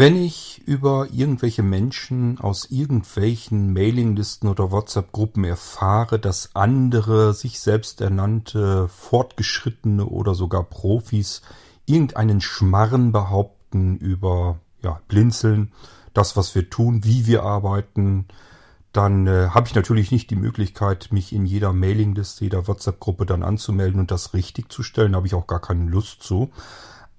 Wenn ich über irgendwelche Menschen aus irgendwelchen Mailinglisten oder WhatsApp-Gruppen erfahre, dass andere sich selbst ernannte, fortgeschrittene oder sogar Profis irgendeinen Schmarren behaupten über ja, Blinzeln, das, was wir tun, wie wir arbeiten, dann äh, habe ich natürlich nicht die Möglichkeit, mich in jeder Mailingliste, jeder WhatsApp-Gruppe dann anzumelden und das richtig zu stellen. Da habe ich auch gar keine Lust zu.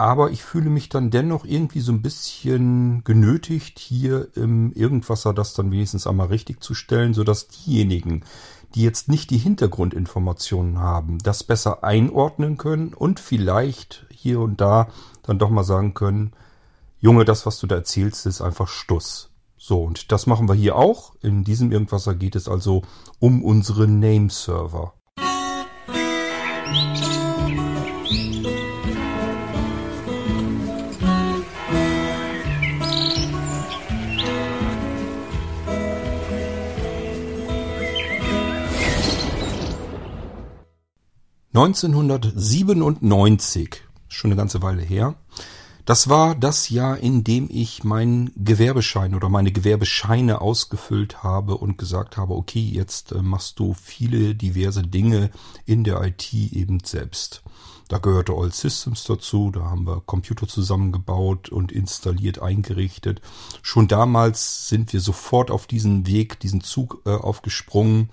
Aber ich fühle mich dann dennoch irgendwie so ein bisschen genötigt, hier im Irgendwasser das dann wenigstens einmal richtig zu stellen, sodass diejenigen, die jetzt nicht die Hintergrundinformationen haben, das besser einordnen können und vielleicht hier und da dann doch mal sagen können, Junge, das, was du da erzählst, ist einfach Stuss. So, und das machen wir hier auch. In diesem Irgendwasser geht es also um unsere Name-Server. Neunzehnhundertsiebenundneunzig, schon eine ganze Weile her, das war das Jahr, in dem ich meinen Gewerbeschein oder meine Gewerbescheine ausgefüllt habe und gesagt habe, okay, jetzt äh, machst du viele diverse Dinge in der IT eben selbst. Da gehörte All Systems dazu, da haben wir Computer zusammengebaut und installiert, eingerichtet. Schon damals sind wir sofort auf diesen Weg, diesen Zug äh, aufgesprungen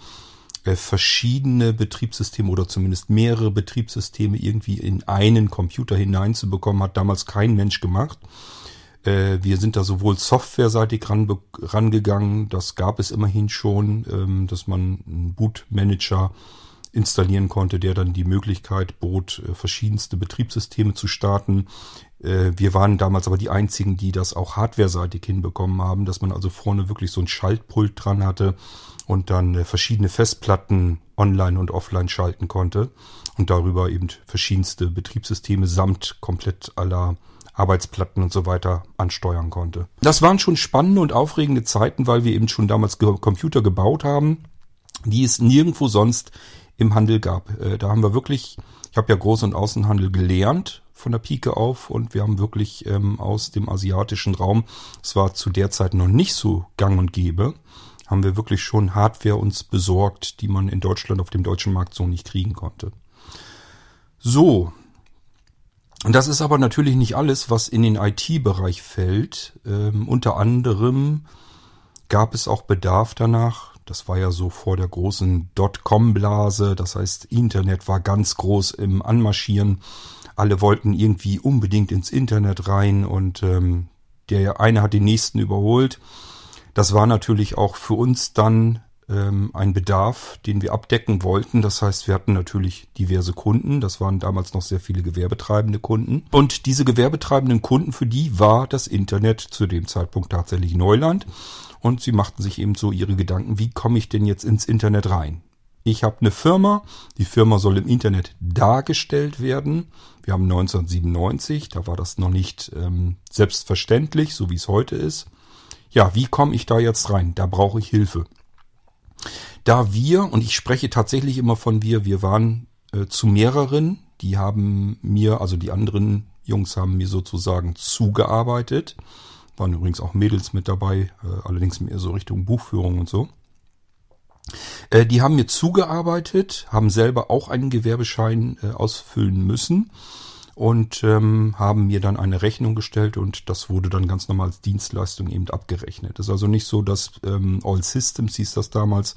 verschiedene Betriebssysteme oder zumindest mehrere Betriebssysteme irgendwie in einen Computer hineinzubekommen, hat damals kein Mensch gemacht. Äh, wir sind da sowohl softwareseitig ran, rangegangen, das gab es immerhin schon, ähm, dass man einen Bootmanager installieren konnte, der dann die Möglichkeit bot, äh, verschiedenste Betriebssysteme zu starten. Wir waren damals aber die einzigen, die das auch hardwareseitig hinbekommen haben, dass man also vorne wirklich so ein Schaltpult dran hatte, und dann äh, verschiedene Festplatten online und offline schalten konnte und darüber eben verschiedenste Betriebssysteme samt komplett aller Arbeitsplatten und so weiter ansteuern konnte. Das waren schon spannende und aufregende Zeiten, weil wir eben schon damals Computer gebaut haben, die es nirgendwo sonst im Handel gab. Äh, da haben wir wirklich, ich habe ja Groß- und Außenhandel gelernt von der Pike auf und wir haben wirklich ähm, aus dem asiatischen Raum, es war zu der Zeit noch nicht so gang und gäbe, haben wir wirklich schon Hardware uns besorgt, die man in Deutschland auf dem deutschen Markt so nicht kriegen konnte. So. Und das ist aber natürlich nicht alles, was in den IT-Bereich fällt. Ähm, unter anderem gab es auch Bedarf danach. Das war ja so vor der großen Dotcom-Blase. Das heißt, Internet war ganz groß im Anmarschieren. Alle wollten irgendwie unbedingt ins Internet rein und ähm, der eine hat den nächsten überholt. Das war natürlich auch für uns dann ähm, ein Bedarf, den wir abdecken wollten. Das heißt, wir hatten natürlich diverse Kunden. Das waren damals noch sehr viele gewerbetreibende Kunden. Und diese gewerbetreibenden Kunden, für die war das Internet zu dem Zeitpunkt tatsächlich Neuland. Und sie machten sich eben so ihre Gedanken, wie komme ich denn jetzt ins Internet rein? Ich habe eine Firma, die Firma soll im Internet dargestellt werden. Wir haben 1997, da war das noch nicht ähm, selbstverständlich, so wie es heute ist. Ja, wie komme ich da jetzt rein? Da brauche ich Hilfe. Da wir, und ich spreche tatsächlich immer von wir, wir waren äh, zu mehreren, die haben mir, also die anderen Jungs haben mir sozusagen zugearbeitet. Waren übrigens auch Mädels mit dabei, äh, allerdings mehr so Richtung Buchführung und so. Äh, die haben mir zugearbeitet, haben selber auch einen Gewerbeschein äh, ausfüllen müssen und ähm, haben mir dann eine Rechnung gestellt und das wurde dann ganz normal als Dienstleistung eben abgerechnet. Es ist also nicht so, dass ähm, All Systems hieß das damals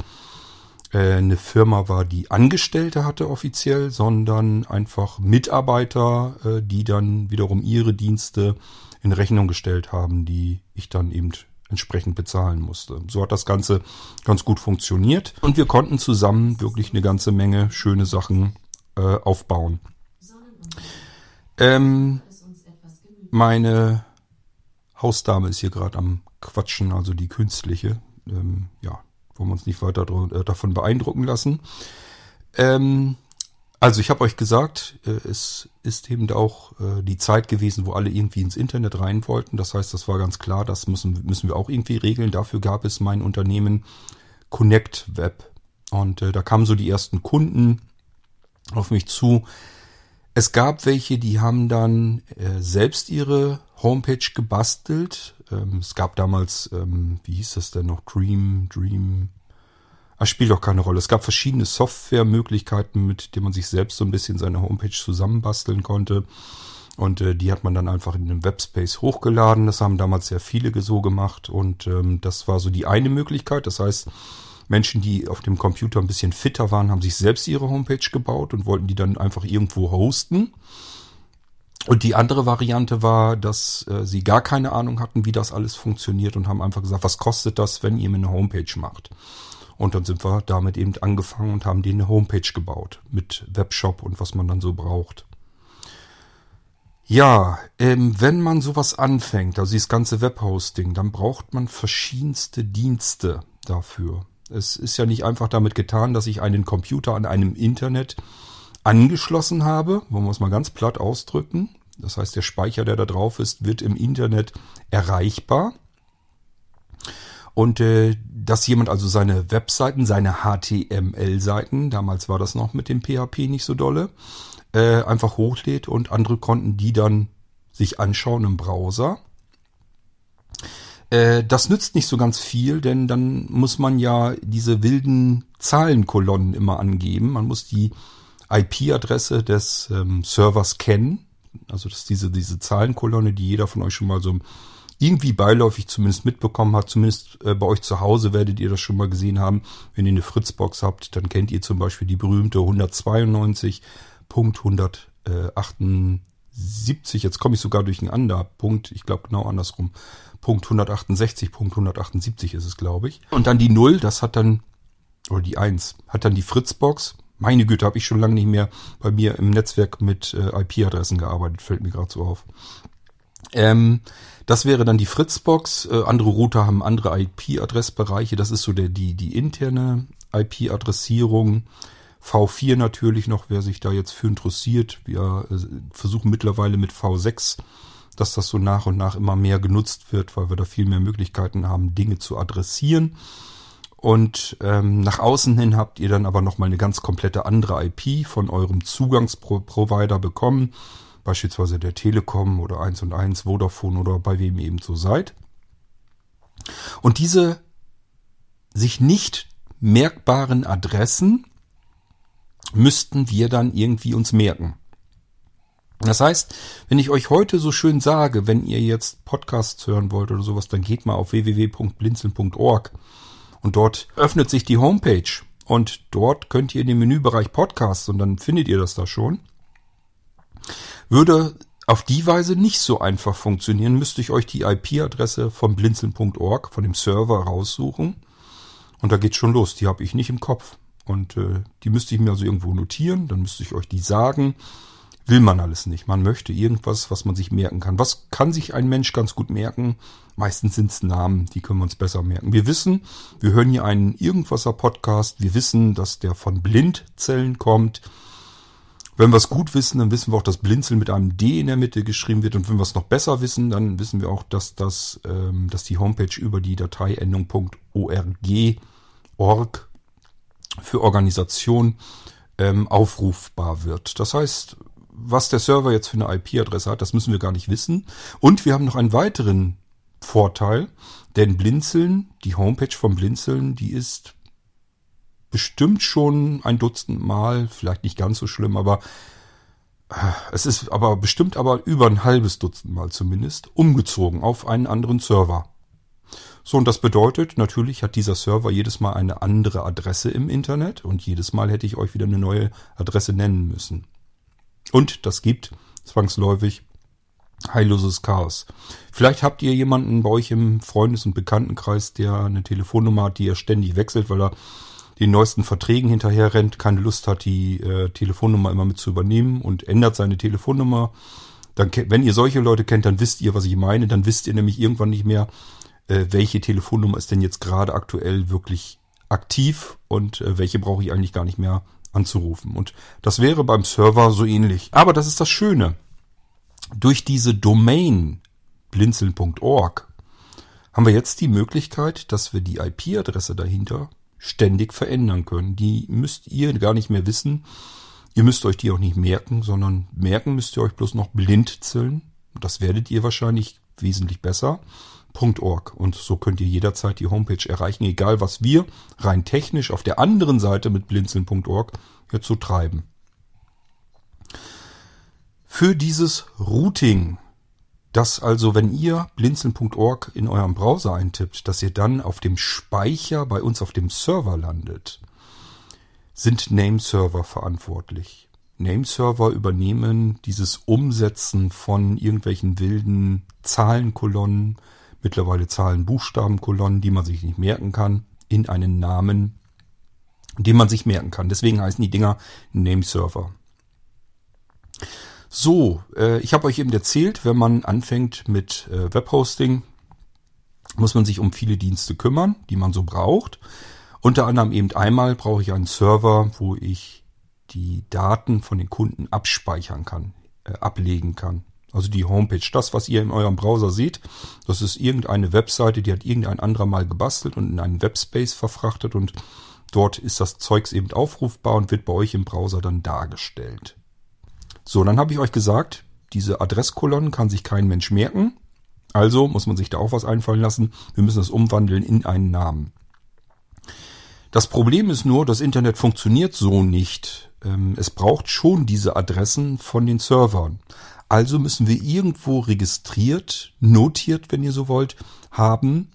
äh, eine Firma war, die Angestellte hatte offiziell, sondern einfach Mitarbeiter, äh, die dann wiederum ihre Dienste in Rechnung gestellt haben, die ich dann eben entsprechend bezahlen musste. So hat das Ganze ganz gut funktioniert und wir konnten zusammen wirklich eine ganze Menge schöne Sachen äh, aufbauen. Ähm, meine Hausdame ist hier gerade am Quatschen, also die künstliche. Ähm, ja, wollen wir uns nicht weiter äh, davon beeindrucken lassen. Ähm, also ich habe euch gesagt, äh, es ist eben auch äh, die Zeit gewesen, wo alle irgendwie ins Internet rein wollten. Das heißt, das war ganz klar, das müssen, müssen wir auch irgendwie regeln. Dafür gab es mein Unternehmen Connect Web. Und äh, da kamen so die ersten Kunden auf mich zu, Es gab welche, die haben dann äh, selbst ihre Homepage gebastelt. Ähm, es gab damals, ähm, wie hieß das denn noch? Dream, Dream. Das spielt auch keine Rolle. Es gab verschiedene Softwaremöglichkeiten, mit denen man sich selbst so ein bisschen seine Homepage zusammenbasteln konnte. Und äh, die hat man dann einfach in den Webspace hochgeladen. Das haben damals sehr viele so gemacht. Und ähm, das war so die eine Möglichkeit. Das heißt, Menschen, die auf dem Computer ein bisschen fitter waren, haben sich selbst ihre Homepage gebaut und wollten die dann einfach irgendwo hosten. Und die andere Variante war, dass äh, sie gar keine Ahnung hatten, wie das alles funktioniert und haben einfach gesagt, was kostet das, wenn ihr mir eine Homepage macht? Und dann sind wir damit eben angefangen und haben denen eine Homepage gebaut mit Webshop und was man dann so braucht. Ja, ähm, wenn man sowas anfängt, also dieses ganze Webhosting, dann braucht man verschiedenste Dienste dafür. Es ist ja nicht einfach damit getan, dass ich einen Computer an einem Internet angeschlossen habe, wollen wir es mal ganz platt ausdrücken. Das heißt, der Speicher, der da drauf ist, wird im Internet erreichbar. Und äh, dass jemand also seine Webseiten, seine HTML-Seiten, damals war das noch mit dem PHP nicht so dolle, äh, einfach hochlädt und andere konnten die dann sich anschauen im Browser. Äh, das nützt nicht so ganz viel, denn dann muss man ja diese wilden Zahlenkolonnen immer angeben. Man muss die IP-Adresse des ähm, Servers kennen. Also das ist diese, diese Zahlenkolonne, die jeder von euch schon mal so irgendwie beiläufig zumindest mitbekommen hat. Zumindest äh, bei euch zu Hause werdet ihr das schon mal gesehen haben. Wenn ihr eine Fritzbox habt, dann kennt ihr zum Beispiel die berühmte 192.178. Jetzt komme ich sogar durcheinander. Punkt, ich glaube genau andersrum. Punkt 168, Punkt 178 ist es, glaube ich. Und dann die 0, das hat dann, oder die 1, hat dann die Fritzbox. Meine Güte, habe ich schon lange nicht mehr bei mir im Netzwerk mit äh, IP-Adressen gearbeitet, fällt mir gerade so auf. Ähm, das wäre dann die Fritzbox. Äh, andere Router haben andere IP-Adressbereiche. Das ist so der, die, die interne IP-Adressierung. V4 natürlich noch, wer sich da jetzt für interessiert. Wir äh, versuchen mittlerweile mit V6 dass das so nach und nach immer mehr genutzt wird, weil wir da viel mehr Möglichkeiten haben, Dinge zu adressieren. Und ähm, nach außen hin habt ihr dann aber nochmal eine ganz komplette andere IP von eurem Zugangsprovider bekommen. Beispielsweise der Telekom oder 1 und 1, Vodafone oder bei wem eben so seid. Und diese sich nicht merkbaren Adressen müssten wir dann irgendwie uns merken. Das heißt, wenn ich euch heute so schön sage, wenn ihr jetzt Podcasts hören wollt oder sowas, dann geht mal auf www.blinzeln.org und dort öffnet sich die Homepage und dort könnt ihr in den Menübereich Podcasts und dann findet ihr das da schon. Würde auf die Weise nicht so einfach funktionieren, müsste ich euch die IP-Adresse von blinzeln.org, von dem Server raussuchen. Und da geht's schon los. Die habe ich nicht im Kopf. Und äh, die müsste ich mir also irgendwo notieren. Dann müsste ich euch die sagen will man alles nicht. Man möchte irgendwas, was man sich merken kann. Was kann sich ein Mensch ganz gut merken? Meistens sind es Namen, die können wir uns besser merken. Wir wissen, wir hören hier einen Irgendwasser Podcast. Wir wissen, dass der von Blindzellen kommt. Wenn wir es gut wissen, dann wissen wir auch, dass Blinzeln mit einem D in der Mitte geschrieben wird. Und wenn wir es noch besser wissen, dann wissen wir auch, dass das, ähm, dass die Homepage über die Dateiendung für Organisation ähm, aufrufbar wird. Das heißt, was der Server jetzt für eine IP-Adresse hat, das müssen wir gar nicht wissen. Und wir haben noch einen weiteren Vorteil, denn Blinzeln, die Homepage von Blinzeln, die ist bestimmt schon ein Dutzend Mal, vielleicht nicht ganz so schlimm, aber äh, es ist aber bestimmt aber über ein halbes Dutzend Mal zumindest umgezogen auf einen anderen Server. So, und das bedeutet, natürlich hat dieser Server jedes Mal eine andere Adresse im Internet und jedes Mal hätte ich euch wieder eine neue Adresse nennen müssen. Und das gibt zwangsläufig heilloses Chaos. Vielleicht habt ihr jemanden bei euch im Freundes- und Bekanntenkreis, der eine Telefonnummer hat, die er ständig wechselt, weil er den neuesten Verträgen hinterher rennt, keine Lust hat, die äh, Telefonnummer immer mit zu übernehmen und ändert seine Telefonnummer. Dann, wenn ihr solche Leute kennt, dann wisst ihr, was ich meine. Dann wisst ihr nämlich irgendwann nicht mehr, äh, welche Telefonnummer ist denn jetzt gerade aktuell wirklich aktiv und äh, welche brauche ich eigentlich gar nicht mehr anzurufen. Und das wäre beim Server so ähnlich. Aber das ist das Schöne. Durch diese Domain blinzeln.org haben wir jetzt die Möglichkeit, dass wir die IP-Adresse dahinter ständig verändern können. Die müsst ihr gar nicht mehr wissen. Ihr müsst euch die auch nicht merken, sondern merken müsst ihr euch bloß noch Blindzellen. Das werdet ihr wahrscheinlich wesentlich besser. .org. Und so könnt ihr jederzeit die Homepage erreichen, egal was wir rein technisch auf der anderen Seite mit blinzeln.org jetzt so treiben. Für dieses Routing, das also, wenn ihr blinzeln.org in eurem Browser eintippt, dass ihr dann auf dem Speicher bei uns auf dem Server landet, sind Nameserver verantwortlich. Nameserver übernehmen dieses Umsetzen von irgendwelchen wilden Zahlenkolonnen, mittlerweile Zahlen-Buchstaben-Kolonnen, die man sich nicht merken kann, in einen Namen, den man sich merken kann. Deswegen heißen die Dinger Nameserver. So, äh, ich habe euch eben erzählt, wenn man anfängt mit äh, Webhosting, muss man sich um viele Dienste kümmern, die man so braucht. Unter anderem eben einmal brauche ich einen Server, wo ich die Daten von den Kunden abspeichern kann, äh, ablegen kann. Also die Homepage, das, was ihr in eurem Browser seht, das ist irgendeine Webseite, die hat irgendein anderer mal gebastelt und in einen Webspace verfrachtet und dort ist das Zeugs eben aufrufbar und wird bei euch im Browser dann dargestellt. So, dann habe ich euch gesagt, diese Adresskolonnen kann sich kein Mensch merken. Also muss man sich da auch was einfallen lassen. Wir müssen das umwandeln in einen Namen. Das Problem ist nur, das Internet funktioniert so nicht. Ähm, es braucht schon diese Adressen von den Servern. Also müssen wir irgendwo registriert, notiert, wenn ihr so wollt, haben,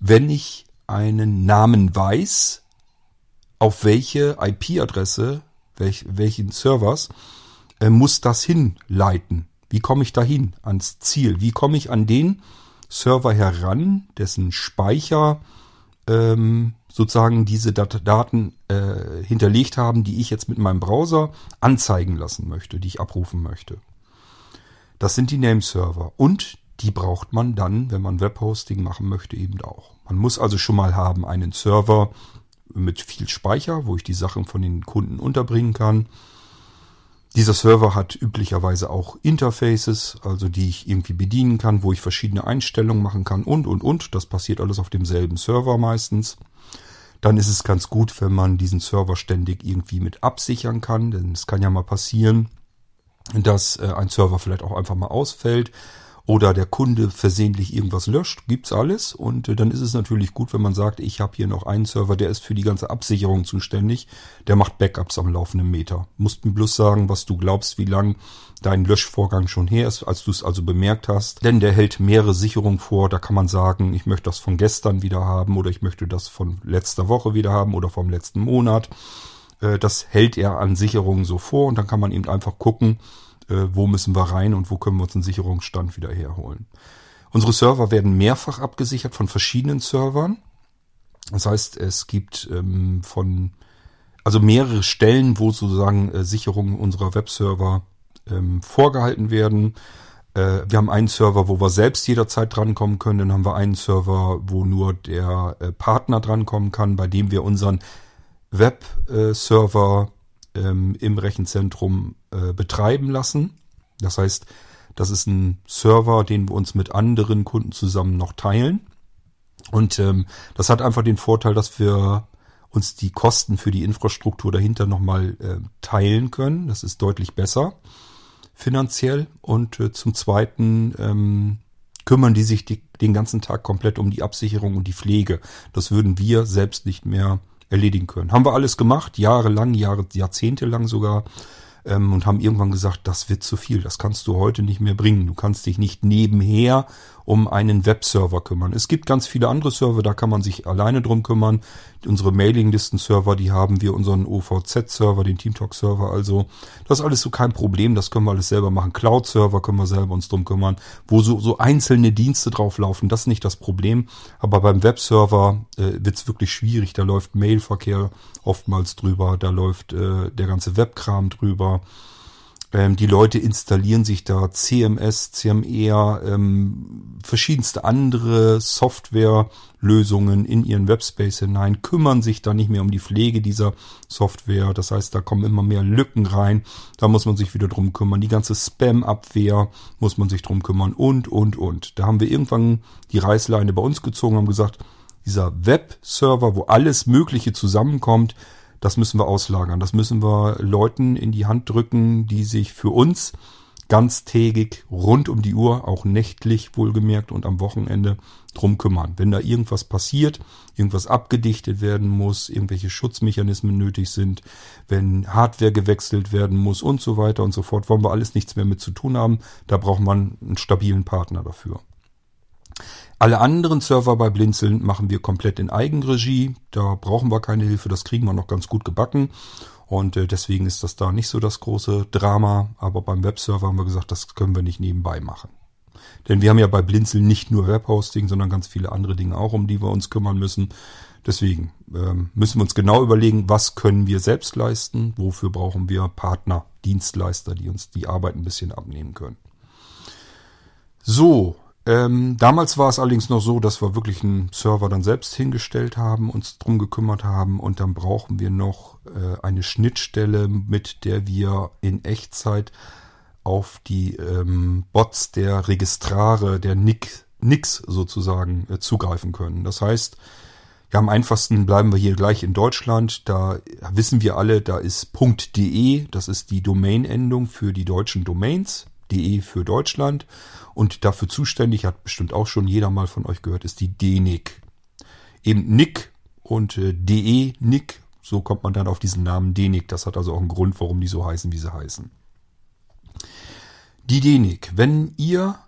wenn ich einen Namen weiß, auf welche IP-Adresse, welch, welchen Servers, äh, muss das hinleiten. Wie komme ich dahin ans Ziel? Wie komme ich an den Server heran, dessen Speicher ähm, sozusagen diese Dat Daten äh, hinterlegt haben, die ich jetzt mit meinem Browser anzeigen lassen möchte, die ich abrufen möchte. Das sind die Nameserver und die braucht man dann, wenn man Webhosting machen möchte, eben auch. Man muss also schon mal haben einen Server mit viel Speicher, wo ich die Sachen von den Kunden unterbringen kann. Dieser Server hat üblicherweise auch Interfaces, also die ich irgendwie bedienen kann, wo ich verschiedene Einstellungen machen kann und, und, und. Das passiert alles auf demselben Server meistens dann ist es ganz gut, wenn man diesen Server ständig irgendwie mit absichern kann, denn es kann ja mal passieren, dass äh, ein Server vielleicht auch einfach mal ausfällt oder der Kunde versehentlich irgendwas löscht, gibt's alles. Und äh, dann ist es natürlich gut, wenn man sagt, ich habe hier noch einen Server, der ist für die ganze Absicherung zuständig. Der macht Backups am laufenden Meter. Musst mir bloß sagen, was du glaubst, wie lang dein Löschvorgang schon her ist, als du es also bemerkt hast. Denn der hält mehrere Sicherungen vor. Da kann man sagen, ich möchte das von gestern wieder haben oder ich möchte das von letzter Woche wieder haben oder vom letzten Monat. Äh, das hält er an Sicherungen so vor und dann kann man eben einfach gucken, äh, wo müssen wir rein und wo können wir uns einen Sicherungsstand wieder herholen. Unsere Server werden mehrfach abgesichert von verschiedenen Servern. Das heißt, es gibt ähm, von also mehrere Stellen, wo sozusagen äh, Sicherungen unserer Webserver ähm, vorgehalten werden. Wir haben einen Server, wo wir selbst jederzeit drankommen können. Dann haben wir einen Server, wo nur der Partner drankommen kann, bei dem wir unseren Webserver ähm, im Rechenzentrum äh, betreiben lassen. Das heißt, das ist ein Server, den wir uns mit anderen Kunden zusammen noch teilen. Und ähm, das hat einfach den Vorteil, dass wir uns die Kosten für die Infrastruktur dahinter nochmal äh, teilen können. Das ist deutlich besser finanziell. Und äh, zum Zweiten ähm, kümmern die sich die, den ganzen Tag komplett um die Absicherung und die Pflege. Das würden wir selbst nicht mehr erledigen können. Haben wir alles gemacht, jahrelang, Jahre, Jahrzehnte lang sogar ähm, und haben irgendwann gesagt, das wird zu viel, das kannst du heute nicht mehr bringen. Du kannst dich nicht nebenher um einen Webserver kümmern. Es gibt ganz viele andere Server, da kann man sich alleine drum kümmern. Unsere Mailinglisten-Server, die haben wir, unseren OVZ-Server, den TeamTalk-Server, also das ist alles so kein Problem, das können wir alles selber machen. Cloud-Server können wir selber uns drum kümmern, wo so, so einzelne Dienste drauf laufen, das ist nicht das Problem. Aber beim Webserver äh, wird es wirklich schwierig, da läuft Mailverkehr oftmals drüber, da läuft äh, der ganze Webkram drüber. Ähm, die Leute installieren sich da CMS, CMR, ähm, verschiedenste andere Softwarelösungen in ihren Webspace hinein, kümmern sich da nicht mehr um die Pflege dieser Software. Das heißt, da kommen immer mehr Lücken rein. Da muss man sich wieder drum kümmern. Die ganze Spam-Abwehr muss man sich drum kümmern und, und, und. Da haben wir irgendwann die Reißleine bei uns gezogen, haben gesagt, dieser Webserver, wo alles Mögliche zusammenkommt, das müssen wir auslagern. Das müssen wir Leuten in die Hand drücken, die sich für uns ganztägig, rund um die Uhr, auch nächtlich wohlgemerkt und am Wochenende drum kümmern. Wenn da irgendwas passiert, irgendwas abgedichtet werden muss, irgendwelche Schutzmechanismen nötig sind, wenn Hardware gewechselt werden muss und so weiter und so fort, wollen wir alles nichts mehr mit zu tun haben. Da braucht man einen stabilen Partner dafür. Alle anderen Server bei Blinzeln machen wir komplett in Eigenregie. Da brauchen wir keine Hilfe, das kriegen wir noch ganz gut gebacken. Und äh, deswegen ist das da nicht so das große Drama. Aber beim Webserver haben wir gesagt, das können wir nicht nebenbei machen. Denn wir haben ja bei Blinzeln nicht nur Webhosting, sondern ganz viele andere Dinge auch, um die wir uns kümmern müssen. Deswegen ähm, müssen wir uns genau überlegen, was können wir selbst leisten, wofür brauchen wir Partner, Dienstleister, die uns die Arbeit ein bisschen abnehmen können. So, ähm, damals war es allerdings noch so, dass wir wirklich einen Server dann selbst hingestellt haben, uns drum gekümmert haben und dann brauchen wir noch äh, eine Schnittstelle, mit der wir in Echtzeit auf die ähm, Bots der Registrare, der NIC, NICs sozusagen äh, zugreifen können. Das heißt, ja, am einfachsten bleiben wir hier gleich in Deutschland. Da wissen wir alle, da ist .de, das ist die Domain-Endung für die deutschen Domains, de für Deutschland. Und dafür zuständig, hat bestimmt auch schon jeder mal von euch gehört, ist die DNIC. Eben NIC und äh, DE, NIC, so kommt man dann auf diesen Namen DNIC. Das hat also auch einen Grund, warum die so heißen, wie sie heißen. Die DNIC. Wenn ihr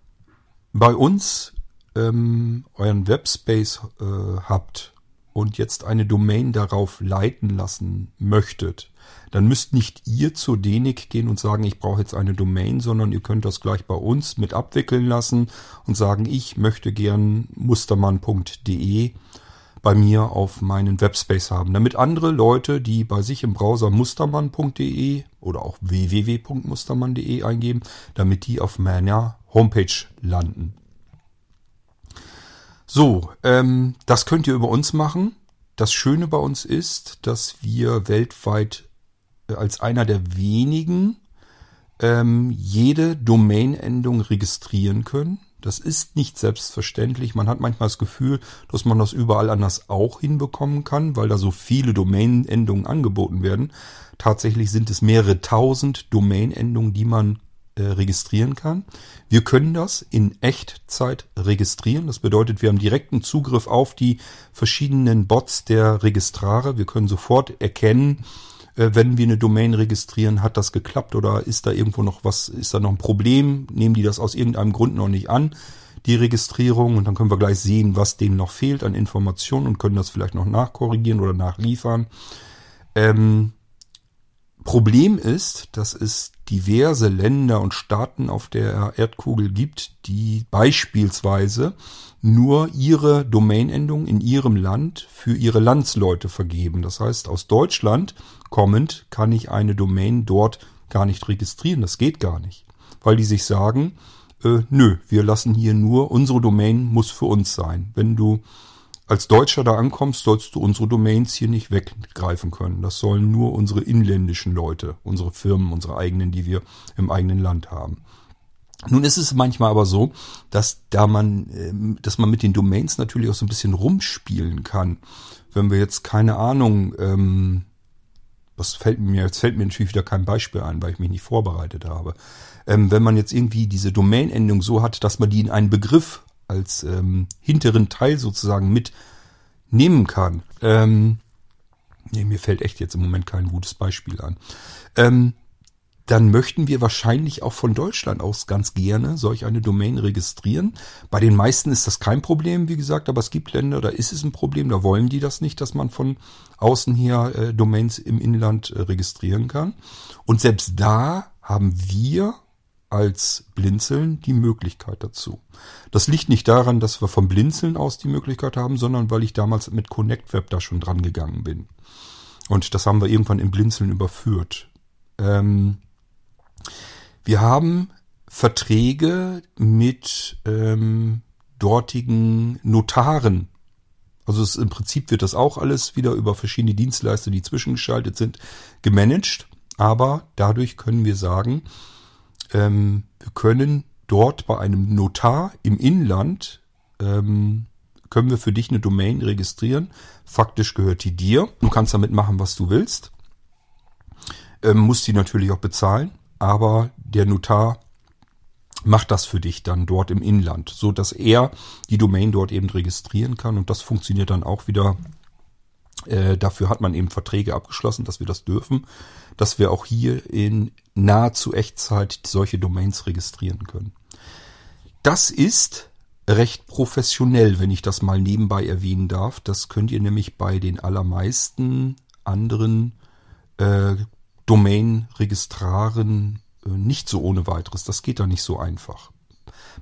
bei uns ähm, euren Webspace äh, habt und jetzt eine Domain darauf leiten lassen möchtet, dann müsst nicht ihr zur DENIC gehen und sagen, ich brauche jetzt eine Domain, sondern ihr könnt das gleich bei uns mit abwickeln lassen und sagen, ich möchte gern mustermann.de bei mir auf meinen Webspace haben, damit andere Leute, die bei sich im Browser mustermann.de oder auch www.mustermann.de eingeben, damit die auf meiner Homepage landen. So, ähm, das könnt ihr über uns machen. Das Schöne bei uns ist, dass wir weltweit als einer der wenigen ähm, jede Domain-Endung registrieren können. Das ist nicht selbstverständlich. Man hat manchmal das Gefühl, dass man das überall anders auch hinbekommen kann, weil da so viele Domain-Endungen angeboten werden. Tatsächlich sind es mehrere tausend Domain-Endungen, die man äh, registrieren kann. Wir können das in Echtzeit registrieren. Das bedeutet, wir haben direkten Zugriff auf die verschiedenen Bots der Registrare. Wir können sofort erkennen, wenn wir eine Domain registrieren, hat das geklappt oder ist da irgendwo noch was, ist da noch ein Problem? Nehmen die das aus irgendeinem Grund noch nicht an, die Registrierung? Und dann können wir gleich sehen, was denen noch fehlt an Informationen und können das vielleicht noch nachkorrigieren oder nachliefern. Ähm, Problem ist, dass es diverse Länder und Staaten auf der Erdkugel gibt, die beispielsweise nur ihre Domainendung in ihrem Land für ihre Landsleute vergeben. Das heißt, aus Deutschland kommend kann ich eine Domain dort gar nicht registrieren. Das geht gar nicht. Weil die sich sagen, äh, nö, wir lassen hier nur, unsere Domain muss für uns sein. Wenn du als Deutscher da ankommst, sollst du unsere Domains hier nicht weggreifen können. Das sollen nur unsere inländischen Leute, unsere Firmen, unsere eigenen, die wir im eigenen Land haben. Nun ist es manchmal aber so, dass da man, ähm, dass man mit den Domains natürlich auch so ein bisschen rumspielen kann. Wenn wir jetzt keine Ahnung, ähm, was fällt mir, jetzt fällt mir natürlich wieder kein Beispiel ein, weil ich mich nicht vorbereitet habe. Ähm, wenn man jetzt irgendwie diese Domain-Endung so hat, dass man die in einen Begriff als ähm, hinteren Teil sozusagen mitnehmen kann. Ähm, nee, mir fällt echt jetzt im Moment kein gutes Beispiel an. Ähm, dann möchten wir wahrscheinlich auch von Deutschland aus ganz gerne solch eine Domain registrieren. Bei den meisten ist das kein Problem, wie gesagt, aber es gibt Länder, da ist es ein Problem, da wollen die das nicht, dass man von außen her äh, Domains im Inland äh, registrieren kann. Und selbst da haben wir als Blinzeln die Möglichkeit dazu. Das liegt nicht daran, dass wir vom Blinzeln aus die Möglichkeit haben, sondern weil ich damals mit Connect Web da schon dran gegangen bin. Und das haben wir irgendwann im Blinzeln überführt. Ähm, wir haben Verträge mit ähm, dortigen Notaren. Also es, im Prinzip wird das auch alles wieder über verschiedene Dienstleister, die zwischengeschaltet sind, gemanagt. Aber dadurch können wir sagen, ähm, wir können dort bei einem Notar im Inland ähm, können wir für dich eine Domain registrieren. Faktisch gehört die dir. Du kannst damit machen, was du willst. Ähm, musst die natürlich auch bezahlen, aber der Notar macht das für dich dann dort im Inland, so dass er die Domain dort eben registrieren kann und das funktioniert dann auch wieder. Äh, dafür hat man eben Verträge abgeschlossen, dass wir das dürfen, dass wir auch hier in nahezu Echtzeit solche Domains registrieren können. Das ist recht professionell, wenn ich das mal nebenbei erwähnen darf. Das könnt ihr nämlich bei den allermeisten anderen äh, Domain-Registraren nicht so ohne weiteres. Das geht da nicht so einfach.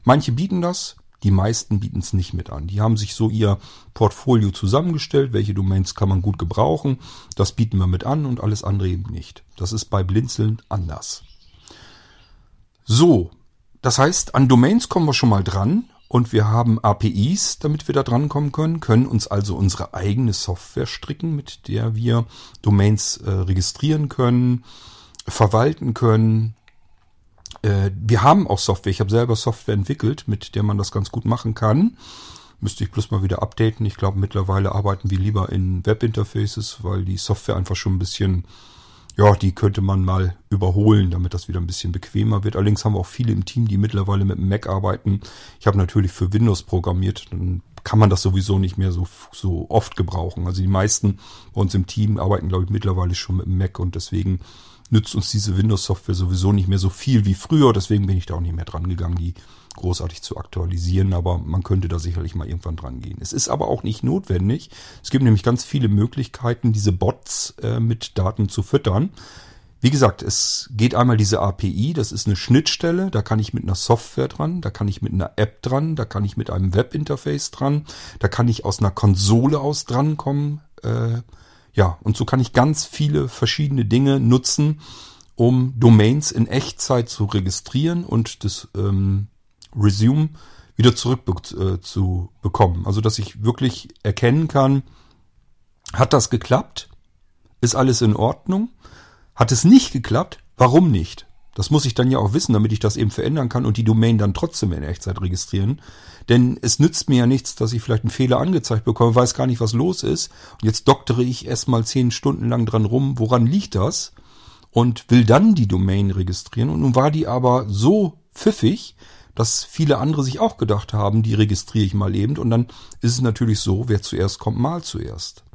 Manche bieten das, die meisten bieten es nicht mit an. Die haben sich so ihr Portfolio zusammengestellt, welche Domains kann man gut gebrauchen, das bieten wir mit an und alles andere eben nicht. Das ist bei Blinzeln anders. So, das heißt, an Domains kommen wir schon mal dran und wir haben APIs, damit wir da dran kommen können, können uns also unsere eigene Software stricken, mit der wir Domains äh, registrieren können, verwalten können, äh, wir haben auch Software. Ich habe selber Software entwickelt, mit der man das ganz gut machen kann. Müsste ich bloß mal wieder updaten. Ich glaube, mittlerweile arbeiten wir lieber in Webinterfaces, weil die Software einfach schon ein bisschen, ja, die könnte man mal überholen, damit das wieder ein bisschen bequemer wird. Allerdings haben wir auch viele im Team, die mittlerweile mit Mac arbeiten. Ich habe natürlich für Windows programmiert. Dann kann man das sowieso nicht mehr so, so oft gebrauchen. Also die meisten bei uns im Team arbeiten, glaube ich, mittlerweile schon mit Mac und deswegen nützt uns diese Windows-Software sowieso nicht mehr so viel wie früher. Deswegen bin ich da auch nicht mehr dran gegangen, die großartig zu aktualisieren. Aber man könnte da sicherlich mal irgendwann dran gehen. Es ist aber auch nicht notwendig. Es gibt nämlich ganz viele Möglichkeiten, diese Bots äh, mit Daten zu füttern. Wie gesagt, es geht einmal diese API, das ist eine Schnittstelle, da kann ich mit einer Software dran, da kann ich mit einer App dran, da kann ich mit einem Webinterface dran, da kann ich aus einer Konsole aus drankommen. Äh, ja, und so kann ich ganz viele verschiedene Dinge nutzen, um Domains in Echtzeit zu registrieren und das ähm, Resume wieder zurück äh, zu bekommen. Also dass ich wirklich erkennen kann, hat das geklappt? Ist alles in Ordnung? Hat es nicht geklappt? Warum nicht? Das muss ich dann ja auch wissen, damit ich das eben verändern kann und die Domain dann trotzdem in Echtzeit registrieren. Denn es nützt mir ja nichts, dass ich vielleicht einen Fehler angezeigt bekomme, weiß gar nicht, was los ist. Und jetzt doktere ich erstmal zehn Stunden lang dran rum, woran liegt das? Und will dann die Domain registrieren. Und nun war die aber so pfiffig, dass viele andere sich auch gedacht haben, die registriere ich mal eben. Und dann ist es natürlich so, wer zuerst kommt, mal zuerst.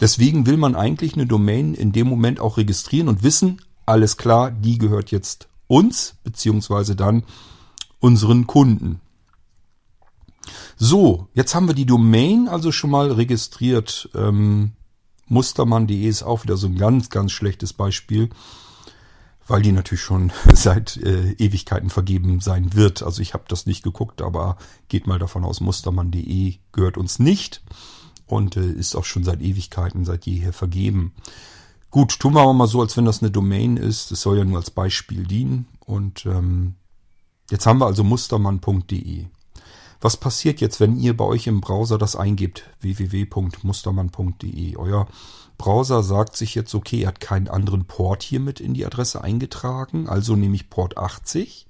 Deswegen will man eigentlich eine Domain in dem Moment auch registrieren und wissen, alles klar, die gehört jetzt uns, beziehungsweise dann unseren Kunden. So, jetzt haben wir die Domain also schon mal registriert. Ähm, Mustermann.de ist auch wieder so ein ganz, ganz schlechtes Beispiel, weil die natürlich schon seit äh, Ewigkeiten vergeben sein wird. Also ich habe das nicht geguckt, aber geht mal davon aus, Mustermann.de gehört uns nicht und äh, ist auch schon seit Ewigkeiten, seit jeher vergeben. Gut, tun wir aber mal so, als wenn das eine Domain ist. Das soll ja nur als Beispiel dienen. Und ähm, jetzt haben wir also mustermann.de. Was passiert jetzt, wenn ihr bei euch im Browser das eingebt? www.mustermann.de. Euer Browser sagt sich jetzt, okay, er hat keinen anderen Port hier mit in die Adresse eingetragen, also nehme ich Port 80.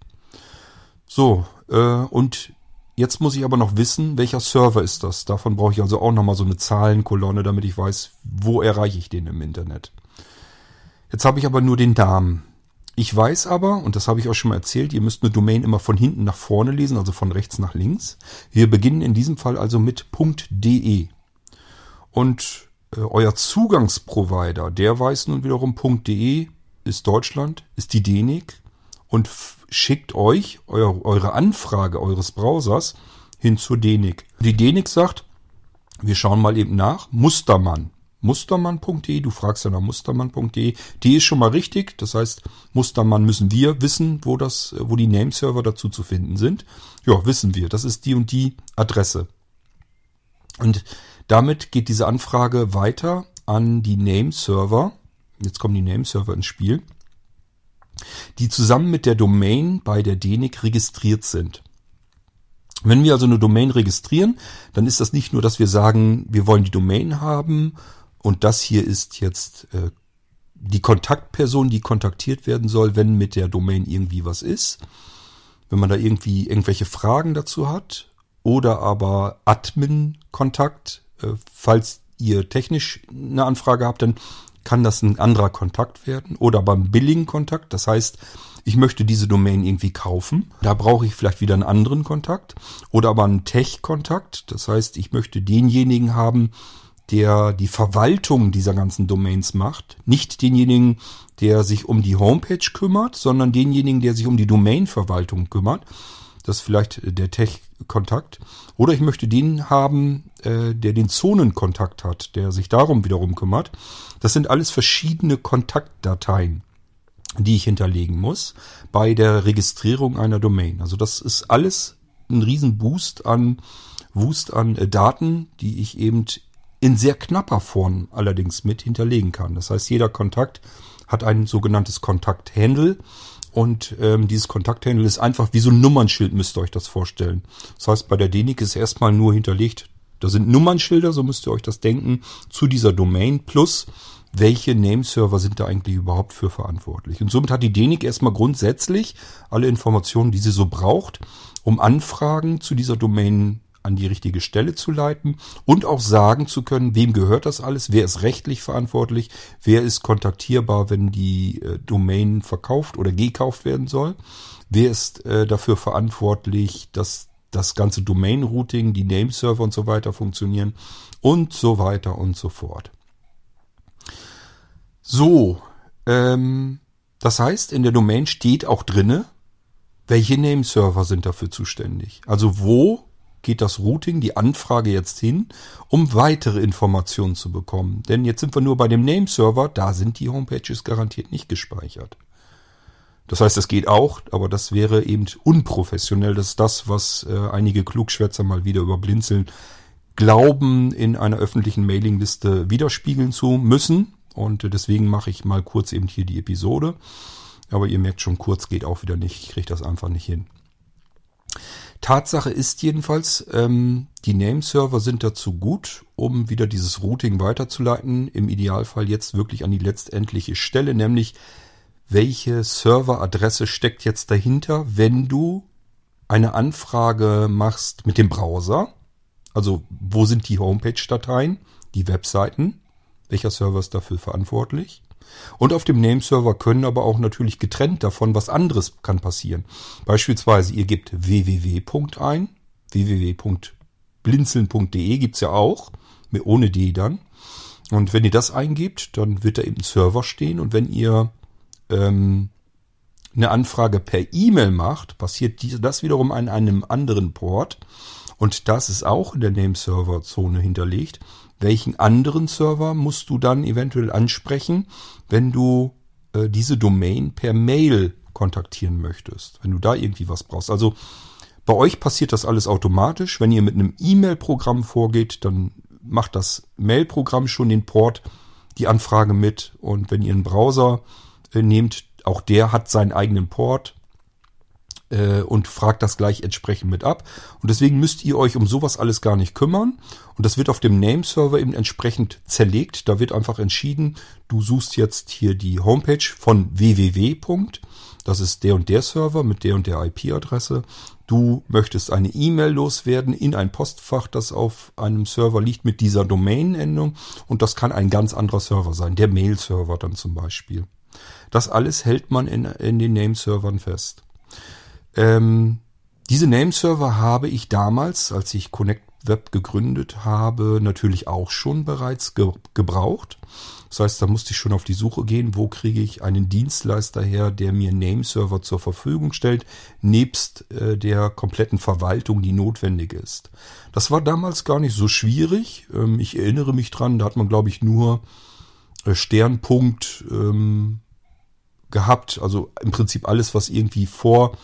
So, äh, und jetzt muss ich aber noch wissen, welcher Server ist das. Davon brauche ich also auch nochmal so eine Zahlenkolonne, damit ich weiß, wo erreiche ich den im Internet. Jetzt habe ich aber nur den Namen. Ich weiß aber, und das habe ich auch schon mal erzählt, ihr müsst eine Domain immer von hinten nach vorne lesen, also von rechts nach links. Wir beginnen in diesem Fall also mit .de. Und äh, euer Zugangsprovider, der weiß nun wiederum .de ist Deutschland, ist die DENIC und schickt euch euer, eure Anfrage eures Browsers hin zur DENIC. Die DENIC sagt, wir schauen mal eben nach, Mustermann mustermann.de. Du fragst ja nach mustermann.de. Die ist schon mal richtig. Das heißt, Mustermann müssen wir wissen, wo das, wo die Nameserver dazu zu finden sind. Ja, wissen wir. Das ist die und die Adresse. Und damit geht diese Anfrage weiter an die Nameserver. Jetzt kommen die Nameserver ins Spiel. Die zusammen mit der Domain bei der DENIC registriert sind. Wenn wir also eine Domain registrieren, dann ist das nicht nur, dass wir sagen, wir wollen die Domain haben und das hier ist jetzt äh, die Kontaktperson, die kontaktiert werden soll, wenn mit der Domain irgendwie was ist. Wenn man da irgendwie irgendwelche Fragen dazu hat oder aber Admin-Kontakt. Äh, falls ihr technisch eine Anfrage habt, dann kann das ein anderer Kontakt werden oder beim Billing-Kontakt. Das heißt, ich möchte diese Domain irgendwie kaufen. Da brauche ich vielleicht wieder einen anderen Kontakt oder aber einen Tech-Kontakt. Das heißt, ich möchte denjenigen haben, der die Verwaltung dieser ganzen Domains macht. Nicht denjenigen, der sich um die Homepage kümmert, sondern denjenigen, der sich um die Domain-Verwaltung kümmert. Das ist vielleicht der Tech-Kontakt. Oder ich möchte den haben, äh, der den Zonenkontakt hat, der sich darum wiederum kümmert. Das sind alles verschiedene Kontaktdateien, die ich hinterlegen muss bei der Registrierung einer Domain. Also das ist alles ein Riesenboost an Wust an äh, Daten, die ich eben in sehr knapper Form allerdings mit hinterlegen kann. Das heißt, jeder Kontakt hat ein sogenanntes Kontakthandle und ähm, dieses Kontakthandle ist einfach wie so ein Nummernschild, müsst ihr euch das vorstellen. Das heißt, bei der DENIC ist erstmal nur hinterlegt, da sind Nummernschilder, so müsst ihr euch das denken, zu dieser Domain plus welche Nameserver sind da eigentlich überhaupt für verantwortlich. Und somit hat die DENIC erstmal grundsätzlich alle Informationen, die sie so braucht, um Anfragen zu dieser Domain an die richtige Stelle zu leiten und auch sagen zu können, wem gehört das alles, wer ist rechtlich verantwortlich, wer ist kontaktierbar, wenn die äh, Domain verkauft oder gekauft werden soll, wer ist äh, dafür verantwortlich, dass das ganze Domain-Routing, die Nameserver und so weiter funktionieren und so weiter und so fort. So, ähm, das heißt, in der Domain steht auch drinne, welche Nameserver sind dafür zuständig. Also wo geht das Routing, die Anfrage jetzt hin, um weitere Informationen zu bekommen. Denn jetzt sind wir nur bei dem Nameserver, da sind die Homepages garantiert nicht gespeichert. Das heißt, es geht auch, aber das wäre eben unprofessionell. Das ist das, was äh, einige Klugschwätzer mal wieder über Blinzeln glauben, in einer öffentlichen Mailingliste widerspiegeln zu müssen. Und äh, deswegen mache ich mal kurz eben hier die Episode. Aber ihr merkt schon, kurz geht auch wieder nicht. Ich kriege das einfach nicht hin. Tatsache ist jedenfalls, ähm, die Nameserver sind dazu gut, um wieder dieses Routing weiterzuleiten. Im Idealfall jetzt wirklich an die letztendliche Stelle, nämlich welche Serveradresse steckt jetzt dahinter, wenn du eine Anfrage machst mit dem Browser. Also wo sind die Homepage-Dateien, die Webseiten? Welcher Server ist dafür verantwortlich? Und auf dem Nameserver können aber auch natürlich getrennt davon was anderes kann passieren. Beispielsweise ihr gebt www. ein, www.blinzeln.de gibt's ja auch, ohne D dann. Und wenn ihr das eingebt, dann wird da eben ein Server stehen und wenn ihr ähm, eine Anfrage per E-Mail macht, passiert das wiederum an einem anderen Port. Und das ist auch in der Nameserver-Zone hinterlegt welchen anderen Server musst du dann eventuell ansprechen, wenn du äh, diese Domain per Mail kontaktieren möchtest, wenn du da irgendwie was brauchst. Also bei euch passiert das alles automatisch. Wenn ihr mit einem E-Mail-Programm vorgeht, dann macht das Mail-Programm schon den Port, die Anfrage mit. Und wenn ihr einen Browser nehmt, auch der hat seinen eigenen Port äh, und fragt das gleich entsprechend mit ab. Und deswegen müsst ihr euch um sowas alles gar nicht kümmern. Und das wird auf dem Nameserver eben entsprechend zerlegt. Da wird einfach entschieden, du suchst jetzt hier die Homepage von www. Das ist der und der Server mit der und der IP-Adresse. Du möchtest eine E-Mail loswerden in ein Postfach, das auf einem Server liegt mit dieser Domain-Endung. Und das kann ein ganz anderer Server sein, der Mail-Server dann zum Beispiel. Das alles hält man in, in den Nameservern fest. Ähm, diese Nameserver habe ich damals, als ich Connect Web gegründet habe, natürlich auch schon bereits ge gebraucht. Das heißt, da musste ich schon auf die Suche gehen, wo kriege ich einen Dienstleister her, der mir Nameserver zur Verfügung stellt, nebst äh, der kompletten Verwaltung, die notwendig ist. Das war damals gar nicht so schwierig. Ähm, ich erinnere mich dran, da hat man, glaube ich, nur Sternpunkt ähm, gehabt. Also im Prinzip alles, was irgendwie vor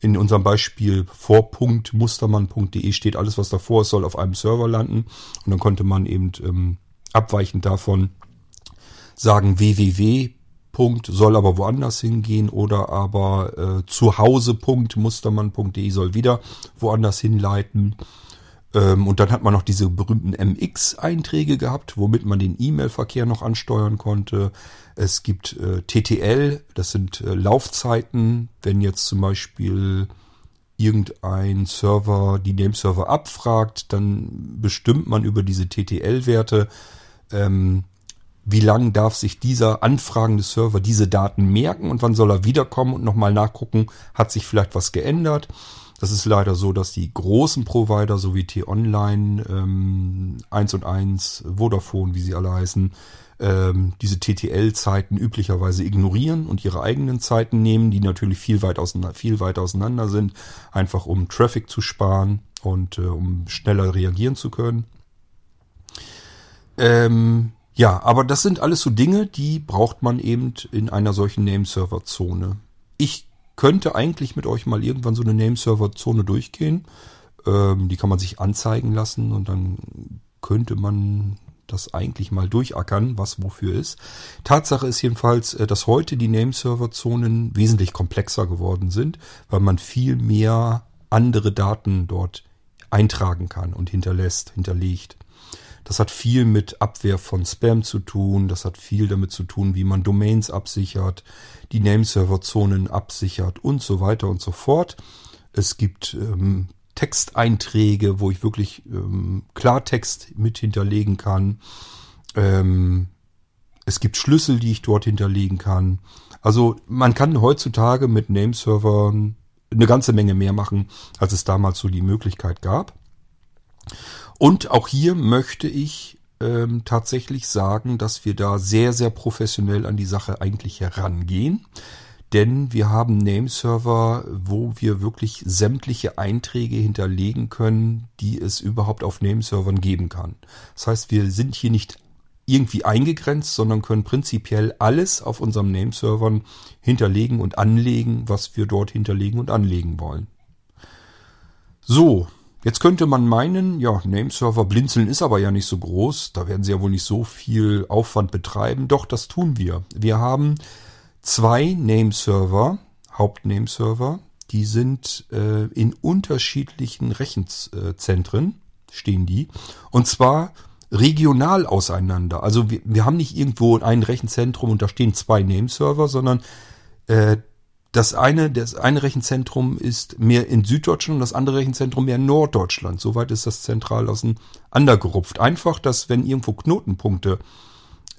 in unserem Beispiel vor.mustermann.de steht alles, was davor ist, soll auf einem Server landen. Und dann konnte man eben ähm, abweichend davon sagen www. soll aber woanders hingehen oder aber äh, zuhause.mustermann.de soll wieder woanders hinleiten. Ähm, und dann hat man noch diese berühmten MX-Einträge gehabt, womit man den E-Mail-Verkehr noch ansteuern konnte. Es gibt äh, TTL, das sind äh, Laufzeiten. Wenn jetzt zum Beispiel irgendein Server die Nameserver abfragt, dann bestimmt man über diese TTL-Werte, ähm, wie lang darf sich dieser anfragende Server diese Daten merken und wann soll er wiederkommen und nochmal nachgucken, hat sich vielleicht was geändert. Das ist leider so, dass die großen Provider, so wie T-Online, ähm, 1 und 1, Vodafone, wie sie alle heißen, ähm, diese TTL-Zeiten üblicherweise ignorieren und ihre eigenen Zeiten nehmen, die natürlich viel weit auseinander, viel weit auseinander sind, einfach um Traffic zu sparen und äh, um schneller reagieren zu können. Ähm, ja, aber das sind alles so Dinge, die braucht man eben in einer solchen Nameserver-Zone. Ich könnte eigentlich mit euch mal irgendwann so eine Nameserver-Zone durchgehen. Ähm, die kann man sich anzeigen lassen und dann könnte man das eigentlich mal durchackern, was wofür ist. Tatsache ist jedenfalls, äh, dass heute die Nameserver-Zonen wesentlich komplexer geworden sind, weil man viel mehr andere Daten dort eintragen kann und hinterlässt, hinterlegt. Das hat viel mit Abwehr von Spam zu tun, das hat viel damit zu tun, wie man Domains absichert, die Nameserver-Zonen absichert und so weiter und so fort. Es gibt ähm, Texteinträge, wo ich wirklich ähm, Klartext mit hinterlegen kann. Ähm, es gibt Schlüssel, die ich dort hinterlegen kann. Also man kann heutzutage mit Nameservern eine ganze Menge mehr machen, als es damals so die Möglichkeit gab. Und auch hier möchte ich ähm, tatsächlich sagen, dass wir da sehr, sehr professionell an die Sache eigentlich herangehen denn wir haben Nameserver, wo wir wirklich sämtliche Einträge hinterlegen können, die es überhaupt auf Nameservern geben kann. Das heißt, wir sind hier nicht irgendwie eingegrenzt, sondern können prinzipiell alles auf unserem Nameservern hinterlegen und anlegen, was wir dort hinterlegen und anlegen wollen. So, jetzt könnte man meinen, ja, Nameserver blinzeln ist aber ja nicht so groß, da werden sie ja wohl nicht so viel Aufwand betreiben. Doch, das tun wir. Wir haben zwei Nameserver, Hauptnameserver, die sind äh, in unterschiedlichen Rechenzentren, stehen die. Und zwar regional auseinander. Also wir, wir haben nicht irgendwo ein Rechenzentrum und da stehen zwei Nameserver, sondern äh, das eine, das eine Rechenzentrum ist mehr in Süddeutschland und das andere Rechenzentrum mehr in Norddeutschland. Soweit ist das zentral auseinandergerupft. Einfach, dass wenn irgendwo Knotenpunkte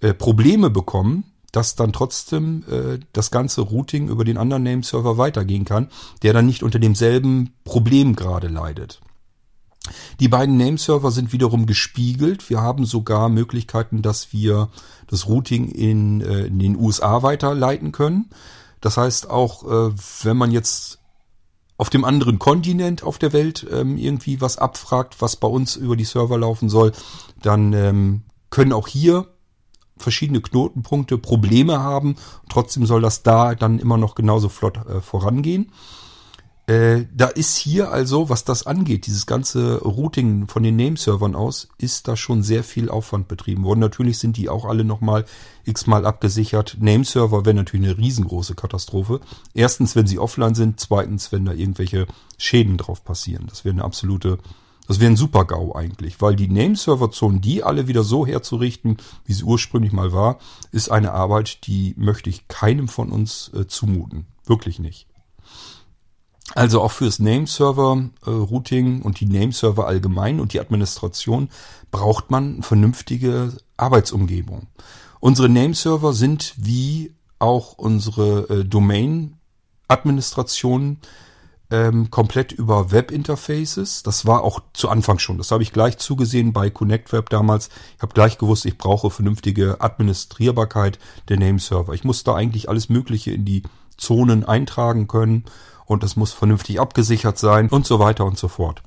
äh, Probleme bekommen, dass dann trotzdem äh, das ganze Routing über den anderen Nameserver weitergehen kann, der dann nicht unter demselben Problem gerade leidet. Die beiden Nameserver sind wiederum gespiegelt. Wir haben sogar Möglichkeiten, dass wir das Routing in, äh, in den USA weiterleiten können. Das heißt auch, äh, wenn man jetzt auf dem anderen Kontinent auf der Welt ähm, irgendwie was abfragt, was bei uns über die Server laufen soll, dann ähm, können auch hier verschiedene Knotenpunkte Probleme haben. Trotzdem soll das da dann immer noch genauso flott äh, vorangehen. Äh, da ist hier also, was das angeht, dieses ganze Routing von den Nameservern aus, ist da schon sehr viel Aufwand betrieben worden. Natürlich sind die auch alle nochmal x-mal abgesichert. Nameserver wäre natürlich eine riesengroße Katastrophe. Erstens, wenn sie offline sind. Zweitens, wenn da irgendwelche Schäden drauf passieren. Das wäre eine absolute das wäre ein super GAU eigentlich, weil die Nameserver-Zonen, die alle wieder so herzurichten, wie sie ursprünglich mal war, ist eine Arbeit, die möchte ich keinem von uns äh, zumuten. Wirklich nicht. Also auch fürs Nameserver-Routing äh, und die Nameserver allgemein und die Administration braucht man vernünftige Arbeitsumgebung. Unsere Nameserver sind wie auch unsere äh, Domain-Administration ähm, komplett über Webinterfaces. Das war auch zu Anfang schon. Das habe ich gleich zugesehen bei ConnectWeb damals. Ich habe gleich gewusst, ich brauche vernünftige Administrierbarkeit der Nameserver. Ich muss da eigentlich alles Mögliche in die Zonen eintragen können und das muss vernünftig abgesichert sein und so weiter und so fort.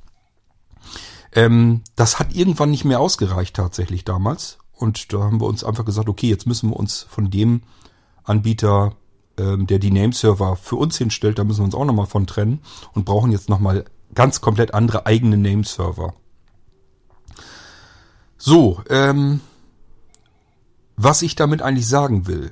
Ähm, das hat irgendwann nicht mehr ausgereicht tatsächlich damals. Und da haben wir uns einfach gesagt, okay, jetzt müssen wir uns von dem Anbieter ähm, der die Nameserver für uns hinstellt, da müssen wir uns auch nochmal von trennen und brauchen jetzt nochmal ganz komplett andere eigene Nameserver. So, ähm, was ich damit eigentlich sagen will.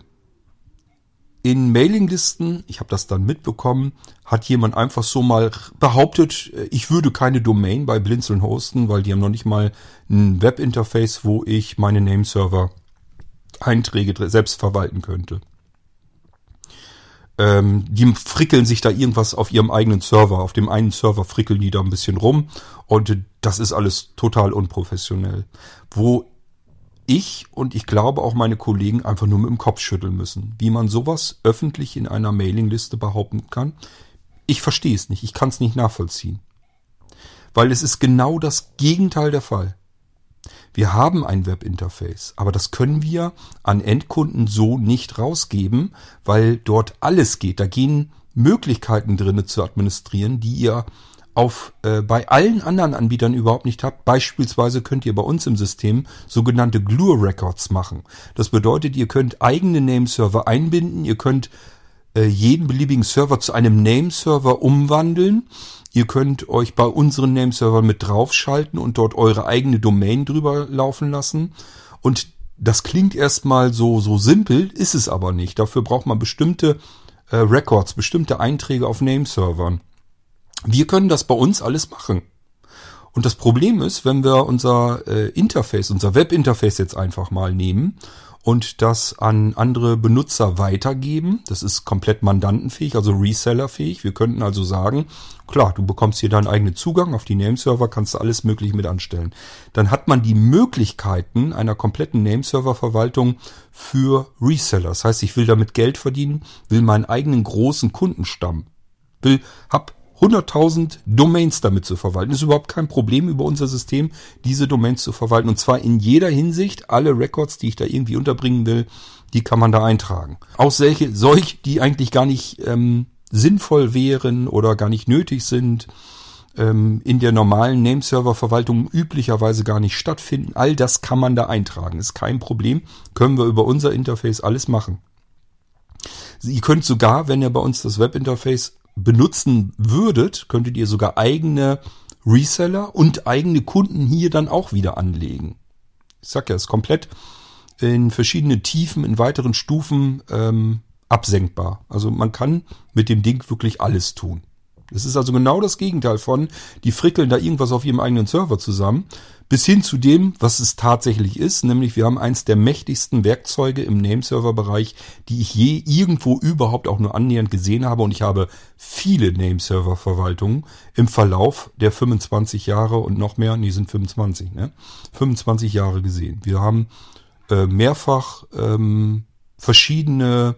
In Mailinglisten, ich habe das dann mitbekommen, hat jemand einfach so mal behauptet, äh, ich würde keine Domain bei Blinzeln hosten, weil die haben noch nicht mal ein Webinterface, wo ich meine Nameserver Einträge selbst verwalten könnte. Ähm, die frickeln sich da irgendwas auf ihrem eigenen Server. Auf dem einen Server frickeln die da ein bisschen rum und das ist alles total unprofessionell. Wo ich und ich glaube auch meine Kollegen einfach nur mit dem Kopf schütteln müssen. Wie man sowas öffentlich in einer Mailingliste behaupten kann, ich verstehe es nicht, ich kann es nicht nachvollziehen. Weil es ist genau das Gegenteil der Fall. Wir haben ein Webinterface, aber das können wir an Endkunden so nicht rausgeben, weil dort alles geht. Da gehen Möglichkeiten drinne zu administrieren, die ihr auf äh, bei allen anderen Anbietern überhaupt nicht habt. Beispielsweise könnt ihr bei uns im System sogenannte Glue Records machen. Das bedeutet, ihr könnt eigene Nameserver einbinden, ihr könnt äh, jeden beliebigen Server zu einem Nameserver umwandeln. Ihr könnt euch bei unseren Nameservern mit draufschalten und dort eure eigene Domain drüber laufen lassen. Und das klingt erstmal so, so simpel, ist es aber nicht. Dafür braucht man bestimmte äh, Records, bestimmte Einträge auf Nameservern. Wir können das bei uns alles machen. Und das Problem ist, wenn wir unser äh, Interface, unser Webinterface jetzt einfach mal nehmen und das an andere Benutzer weitergeben, das ist komplett mandantenfähig, also resellerfähig. Wir könnten also sagen, klar, du bekommst hier deinen eigenen Zugang auf die Nameserver, kannst du alles mögliche mit anstellen. Dann hat man die Möglichkeiten einer kompletten Nameserver-Verwaltung für Reseller. Das heißt, ich will damit Geld verdienen, will meinen eigenen großen Kundenstamm, will, hab 100.000 Domains damit zu verwalten. ist überhaupt kein Problem über unser System, diese Domains zu verwalten. Und zwar in jeder Hinsicht. Alle Records, die ich da irgendwie unterbringen will, die kann man da eintragen. Auch solche, solche die eigentlich gar nicht ähm, sinnvoll wären oder gar nicht nötig sind, ähm, in der normalen Nameserver-Verwaltung üblicherweise gar nicht stattfinden. All das kann man da eintragen. Ist kein Problem. Können wir über unser Interface alles machen. Ihr könnt sogar, wenn ihr bei uns das Webinterface benutzen würdet, könntet ihr sogar eigene Reseller und eigene Kunden hier dann auch wieder anlegen. Ich sag ja, es ist komplett in verschiedene Tiefen, in weiteren Stufen ähm, absenkbar. Also man kann mit dem Ding wirklich alles tun. Es ist also genau das Gegenteil von, die frickeln da irgendwas auf ihrem eigenen Server zusammen, bis hin zu dem, was es tatsächlich ist, nämlich wir haben eins der mächtigsten Werkzeuge im Nameserver-Bereich, die ich je irgendwo überhaupt auch nur annähernd gesehen habe und ich habe viele Nameserver-Verwaltungen im Verlauf der 25 Jahre und noch mehr, nee, sind 25, ne? 25 Jahre gesehen. Wir haben äh, mehrfach ähm, verschiedene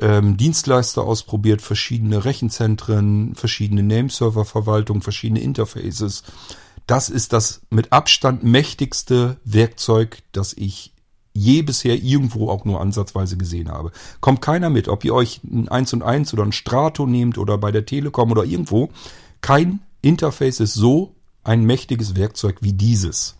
ähm, Dienstleister ausprobiert, verschiedene Rechenzentren, verschiedene Nameserver-Verwaltungen, verschiedene Interfaces. Das ist das mit Abstand mächtigste Werkzeug, das ich je bisher irgendwo auch nur ansatzweise gesehen habe. Kommt keiner mit, ob ihr euch ein 1 und 1 oder ein Strato nehmt oder bei der Telekom oder irgendwo. Kein Interface ist so ein mächtiges Werkzeug wie dieses.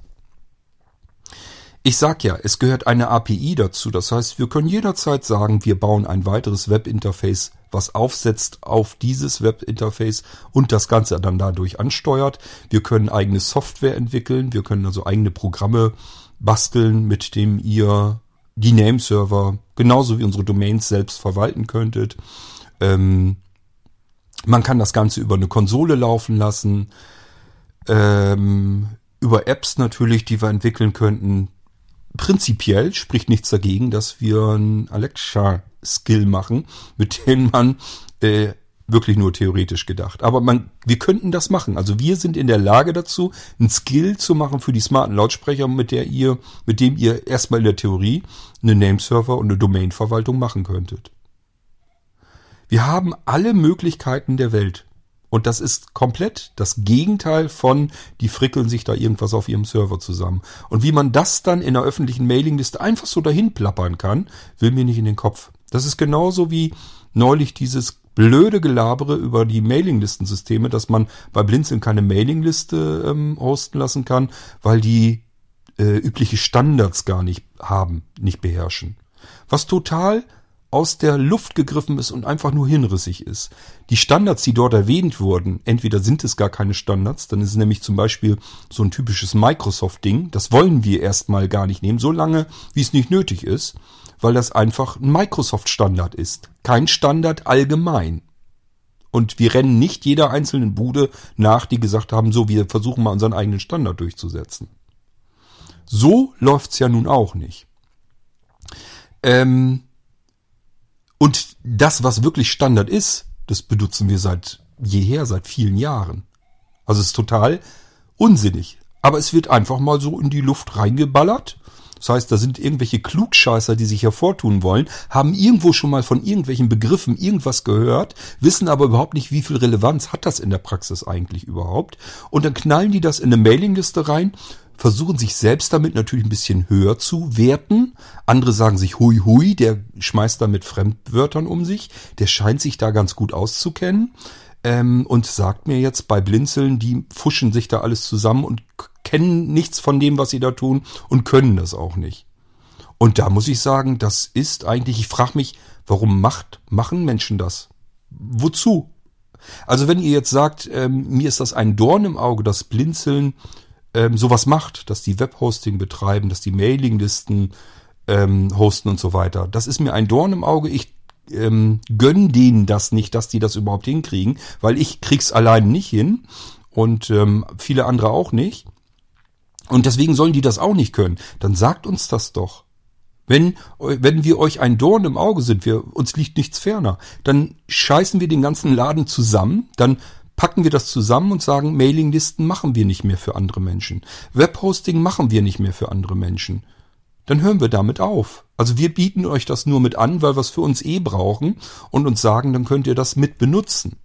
Ich sag ja, es gehört eine API dazu. Das heißt, wir können jederzeit sagen, wir bauen ein weiteres Webinterface, was aufsetzt auf dieses Webinterface und das Ganze dann dadurch ansteuert. Wir können eigene Software entwickeln. Wir können also eigene Programme basteln, mit dem ihr die Nameserver genauso wie unsere Domains selbst verwalten könntet. Ähm, man kann das Ganze über eine Konsole laufen lassen. Ähm, über Apps natürlich, die wir entwickeln könnten prinzipiell spricht nichts dagegen, dass wir einen Alexa-Skill machen, mit dem man äh, wirklich nur theoretisch gedacht. Aber man, wir könnten das machen. Also wir sind in der Lage dazu, einen Skill zu machen für die smarten Lautsprecher, mit der ihr, mit dem ihr erstmal in der Theorie eine Nameserver und eine Domain-Verwaltung machen könntet. Wir haben alle Möglichkeiten der Welt. Und das ist komplett das Gegenteil von, die frickeln sich da irgendwas auf ihrem Server zusammen. Und wie man das dann in der öffentlichen Mailingliste einfach so dahin plappern kann, will mir nicht in den Kopf. Das ist genauso wie neulich dieses blöde Gelabere über die Mailinglistensysteme, dass man bei Blinzeln keine Mailingliste ähm, hosten lassen kann, weil die äh, übliche Standards gar nicht haben, nicht beherrschen. Was total aus der Luft gegriffen ist und einfach nur hinrissig ist. Die Standards, die dort erwähnt wurden, entweder sind es gar keine Standards, dann ist es nämlich zum Beispiel so ein typisches Microsoft-Ding. Das wollen wir erstmal gar nicht nehmen, solange wie es nicht nötig ist, weil das einfach ein Microsoft-Standard ist. Kein Standard allgemein. Und wir rennen nicht jeder einzelnen Bude nach, die gesagt haben, so, wir versuchen mal unseren eigenen Standard durchzusetzen. So läuft's ja nun auch nicht. Ähm, und das, was wirklich Standard ist, das benutzen wir seit jeher, seit vielen Jahren. Also es ist total unsinnig. Aber es wird einfach mal so in die Luft reingeballert. Das heißt, da sind irgendwelche Klugscheißer, die sich hervortun wollen, haben irgendwo schon mal von irgendwelchen Begriffen irgendwas gehört, wissen aber überhaupt nicht, wie viel Relevanz hat das in der Praxis eigentlich überhaupt. Und dann knallen die das in eine Mailingliste rein, versuchen sich selbst damit natürlich ein bisschen höher zu werten. Andere sagen sich hui hui, der schmeißt da mit Fremdwörtern um sich, der scheint sich da ganz gut auszukennen ähm, und sagt mir jetzt bei Blinzeln, die fuschen sich da alles zusammen und kennen nichts von dem, was sie da tun und können das auch nicht. Und da muss ich sagen, das ist eigentlich, ich frage mich, warum macht, machen Menschen das? Wozu? Also wenn ihr jetzt sagt, ähm, mir ist das ein Dorn im Auge, dass Blinzeln ähm, sowas macht, dass die Webhosting betreiben, dass die Mailinglisten ähm, hosten und so weiter. Das ist mir ein Dorn im Auge. Ich ähm, gönn denen das nicht, dass die das überhaupt hinkriegen, weil ich krieg's allein nicht hin und ähm, viele andere auch nicht. Und deswegen sollen die das auch nicht können. Dann sagt uns das doch. Wenn, wenn wir euch ein Dorn im Auge sind, wir, uns liegt nichts ferner, dann scheißen wir den ganzen Laden zusammen, dann packen wir das zusammen und sagen, Mailinglisten machen wir nicht mehr für andere Menschen. Webhosting machen wir nicht mehr für andere Menschen. Dann hören wir damit auf. Also wir bieten euch das nur mit an, weil wir es für uns eh brauchen und uns sagen, dann könnt ihr das mit benutzen.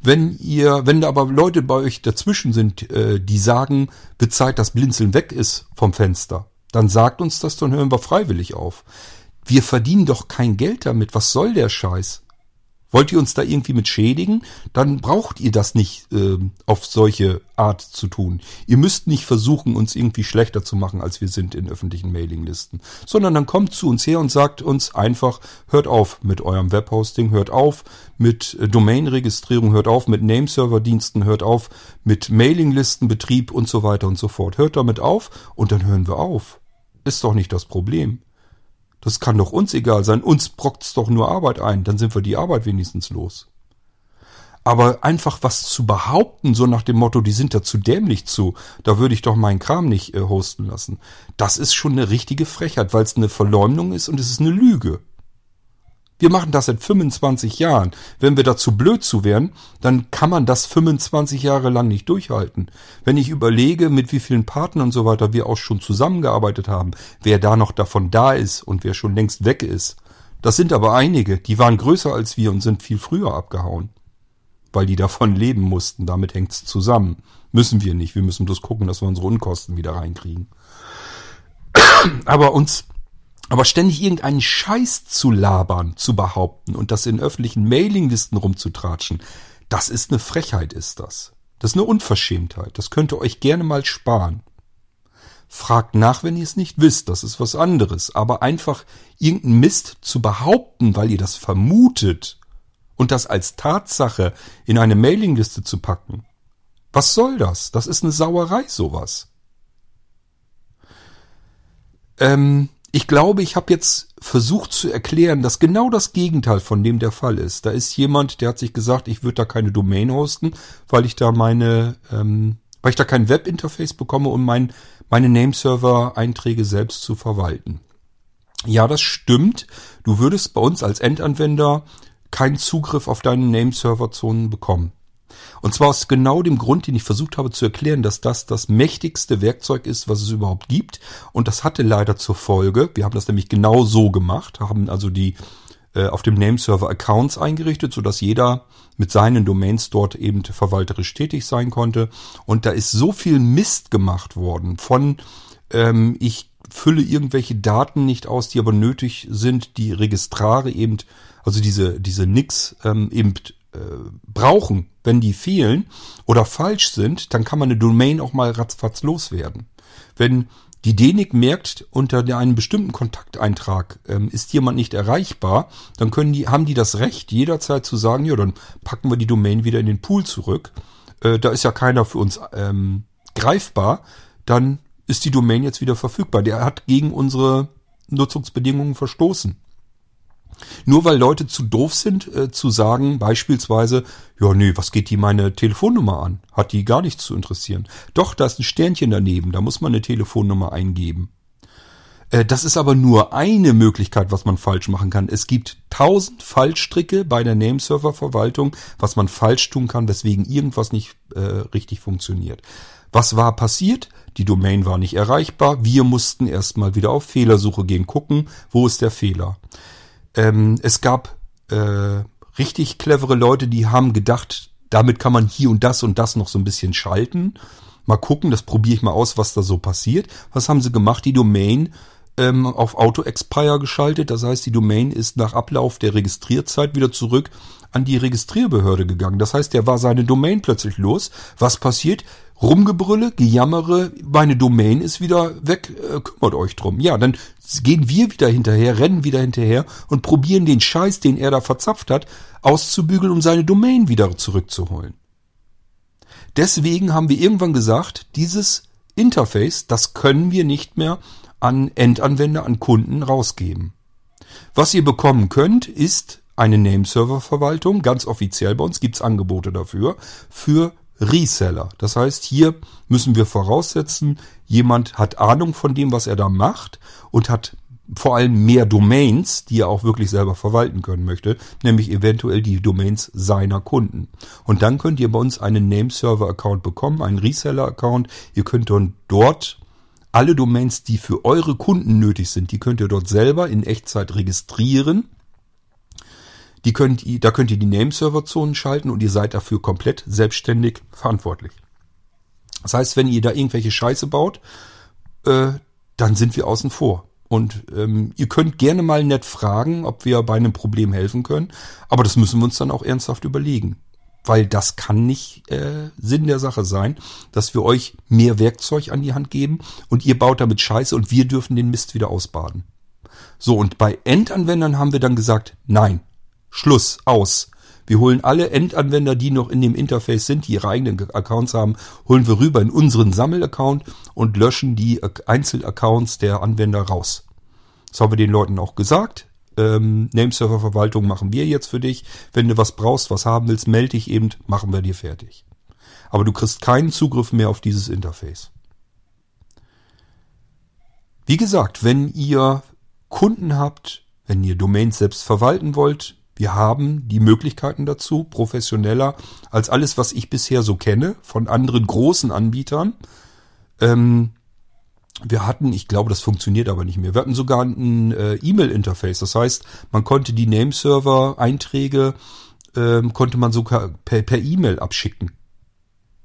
Wenn ihr, wenn da aber Leute bei euch dazwischen sind, äh, die sagen, Zeit, dass Blinzeln weg ist vom Fenster, dann sagt uns das, dann hören wir freiwillig auf. Wir verdienen doch kein Geld damit. Was soll der Scheiß? Wollt ihr uns da irgendwie mit schädigen? Dann braucht ihr das nicht äh, auf solche Art zu tun. Ihr müsst nicht versuchen, uns irgendwie schlechter zu machen, als wir sind in öffentlichen Mailinglisten. Sondern dann kommt zu uns her und sagt uns einfach, hört auf mit eurem Webhosting, hört auf mit äh, Domainregistrierung, hört auf mit Nameserver-Diensten, hört auf mit Mailinglistenbetrieb und so weiter und so fort. Hört damit auf und dann hören wir auf. Ist doch nicht das Problem. Das kann doch uns egal sein. Uns brockt's doch nur Arbeit ein. Dann sind wir die Arbeit wenigstens los. Aber einfach was zu behaupten, so nach dem Motto, die sind da zu dämlich zu, da würde ich doch meinen Kram nicht äh, hosten lassen. Das ist schon eine richtige Frechheit, weil es eine Verleumdung ist und es ist eine Lüge. Wir machen das seit 25 Jahren. Wenn wir dazu blöd zu wären, dann kann man das 25 Jahre lang nicht durchhalten. Wenn ich überlege, mit wie vielen Partnern und so weiter wir auch schon zusammengearbeitet haben, wer da noch davon da ist und wer schon längst weg ist. Das sind aber einige, die waren größer als wir und sind viel früher abgehauen. Weil die davon leben mussten. Damit hängt's zusammen. Müssen wir nicht. Wir müssen bloß gucken, dass wir unsere Unkosten wieder reinkriegen. Aber uns aber ständig irgendeinen Scheiß zu labern, zu behaupten und das in öffentlichen Mailinglisten rumzutratschen, das ist eine Frechheit, ist das. Das ist eine Unverschämtheit. Das könnt ihr euch gerne mal sparen. Fragt nach, wenn ihr es nicht wisst, das ist was anderes. Aber einfach irgendeinen Mist zu behaupten, weil ihr das vermutet und das als Tatsache in eine Mailingliste zu packen, was soll das? Das ist eine Sauerei, sowas. Ähm, ich glaube, ich habe jetzt versucht zu erklären, dass genau das Gegenteil von dem der Fall ist. Da ist jemand, der hat sich gesagt, ich würde da keine Domain hosten, weil ich da meine, ähm, weil ich da kein Webinterface bekomme, um mein, meine Nameserver-Einträge selbst zu verwalten. Ja, das stimmt. Du würdest bei uns als Endanwender keinen Zugriff auf deine Nameserver-Zonen bekommen. Und zwar aus genau dem Grund, den ich versucht habe zu erklären, dass das das mächtigste Werkzeug ist, was es überhaupt gibt. Und das hatte leider zur Folge, wir haben das nämlich genau so gemacht, haben also die äh, auf dem Nameserver Accounts eingerichtet, sodass jeder mit seinen Domains dort eben verwalterisch tätig sein konnte. Und da ist so viel Mist gemacht worden von ähm, ich fülle irgendwelche Daten nicht aus, die aber nötig sind, die Registrare eben, also diese, diese Nix ähm, eben brauchen, wenn die fehlen oder falsch sind, dann kann man eine Domain auch mal ratzfatz loswerden. Wenn die DENIC merkt, unter einem bestimmten Kontakteintrag ähm, ist jemand nicht erreichbar, dann können die, haben die das Recht, jederzeit zu sagen, ja, dann packen wir die Domain wieder in den Pool zurück. Äh, da ist ja keiner für uns ähm, greifbar, dann ist die Domain jetzt wieder verfügbar. Der hat gegen unsere Nutzungsbedingungen verstoßen. Nur weil Leute zu doof sind, äh, zu sagen, beispielsweise, ja, nee, was geht die meine Telefonnummer an? Hat die gar nichts zu interessieren. Doch, da ist ein Sternchen daneben, da muss man eine Telefonnummer eingeben. Äh, das ist aber nur eine Möglichkeit, was man falsch machen kann. Es gibt tausend Fallstricke bei der Nameserver-Verwaltung, was man falsch tun kann, weswegen irgendwas nicht äh, richtig funktioniert. Was war passiert? Die Domain war nicht erreichbar. Wir mussten erstmal wieder auf Fehlersuche gehen, gucken, wo ist der Fehler. Ähm, es gab äh, richtig clevere Leute, die haben gedacht, damit kann man hier und das und das noch so ein bisschen schalten. Mal gucken, das probiere ich mal aus, was da so passiert. Was haben sie gemacht? Die Domain ähm, auf Auto-Expire geschaltet. Das heißt, die Domain ist nach Ablauf der Registrierzeit wieder zurück an die Registrierbehörde gegangen. Das heißt, der war seine Domain plötzlich los. Was passiert? Rumgebrülle, Gejammere, meine Domain ist wieder weg, äh, kümmert euch drum. Ja, dann gehen wir wieder hinterher, rennen wieder hinterher und probieren den Scheiß, den er da verzapft hat, auszubügeln, um seine Domain wieder zurückzuholen. Deswegen haben wir irgendwann gesagt, dieses Interface, das können wir nicht mehr an Endanwender, an Kunden rausgeben. Was ihr bekommen könnt, ist eine Nameserver-Verwaltung. Ganz offiziell bei uns gibt's Angebote dafür. Für Reseller. Das heißt, hier müssen wir voraussetzen, jemand hat Ahnung von dem, was er da macht und hat vor allem mehr Domains, die er auch wirklich selber verwalten können möchte, nämlich eventuell die Domains seiner Kunden. Und dann könnt ihr bei uns einen Nameserver-Account bekommen, einen Reseller-Account. Ihr könnt dann dort alle Domains, die für eure Kunden nötig sind, die könnt ihr dort selber in Echtzeit registrieren die könnt ihr, da könnt ihr die Nameserver-Zonen schalten und ihr seid dafür komplett selbstständig verantwortlich. Das heißt, wenn ihr da irgendwelche Scheiße baut, äh, dann sind wir außen vor. Und ähm, ihr könnt gerne mal nett fragen, ob wir bei einem Problem helfen können. Aber das müssen wir uns dann auch ernsthaft überlegen. Weil das kann nicht äh, Sinn der Sache sein, dass wir euch mehr Werkzeug an die Hand geben und ihr baut damit Scheiße und wir dürfen den Mist wieder ausbaden. So, und bei Endanwendern haben wir dann gesagt, nein, Schluss, aus. Wir holen alle Endanwender, die noch in dem Interface sind, die ihre eigenen Accounts haben, holen wir rüber in unseren Sammelaccount und löschen die Einzelaccounts der Anwender raus. Das haben wir den Leuten auch gesagt. Ähm, Nameserver-Verwaltung machen wir jetzt für dich. Wenn du was brauchst, was haben willst, melde dich eben, machen wir dir fertig. Aber du kriegst keinen Zugriff mehr auf dieses Interface. Wie gesagt, wenn ihr Kunden habt, wenn ihr Domains selbst verwalten wollt, wir haben die Möglichkeiten dazu, professioneller als alles, was ich bisher so kenne von anderen großen Anbietern. Ähm, wir hatten, ich glaube, das funktioniert aber nicht mehr. Wir hatten sogar ein äh, E-Mail-Interface. Das heißt, man konnte die Nameserver-Einträge ähm, konnte man sogar per, per E-Mail abschicken.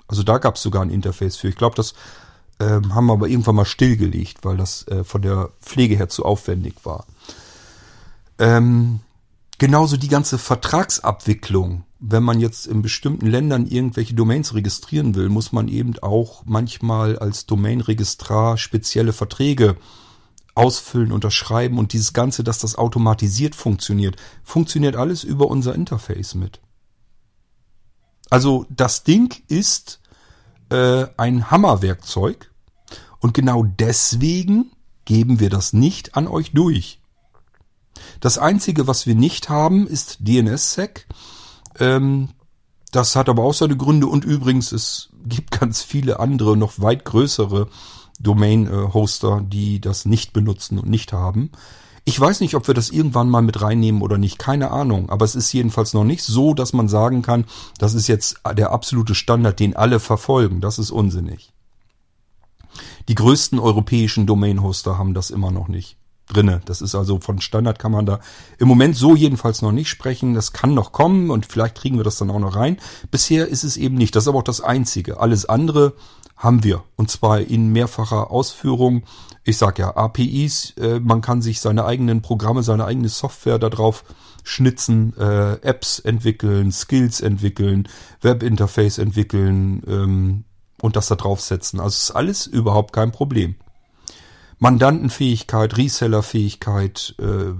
Also da gab es sogar ein Interface für. Ich glaube, das ähm, haben wir aber irgendwann mal stillgelegt, weil das äh, von der Pflege her zu aufwendig war. Ähm, Genauso die ganze Vertragsabwicklung. Wenn man jetzt in bestimmten Ländern irgendwelche Domains registrieren will, muss man eben auch manchmal als Domainregistrar spezielle Verträge ausfüllen, unterschreiben und dieses Ganze, dass das automatisiert funktioniert, funktioniert alles über unser Interface mit. Also das Ding ist äh, ein Hammerwerkzeug und genau deswegen geben wir das nicht an euch durch. Das Einzige, was wir nicht haben, ist DNSSEC. Ähm, das hat aber auch seine Gründe und übrigens, es gibt ganz viele andere, noch weit größere Domain-Hoster, die das nicht benutzen und nicht haben. Ich weiß nicht, ob wir das irgendwann mal mit reinnehmen oder nicht, keine Ahnung. Aber es ist jedenfalls noch nicht so, dass man sagen kann, das ist jetzt der absolute Standard, den alle verfolgen. Das ist unsinnig. Die größten europäischen Domain-Hoster haben das immer noch nicht drinne. Das ist also von Standard kann man da im Moment so jedenfalls noch nicht sprechen. Das kann noch kommen und vielleicht kriegen wir das dann auch noch rein. Bisher ist es eben nicht. Das ist aber auch das Einzige. Alles andere haben wir und zwar in mehrfacher Ausführung. Ich sag ja APIs. Äh, man kann sich seine eigenen Programme, seine eigene Software darauf schnitzen, äh, Apps entwickeln, Skills entwickeln, Webinterface entwickeln ähm, und das da draufsetzen. Also ist alles überhaupt kein Problem. Mandantenfähigkeit, Resellerfähigkeit. Äh,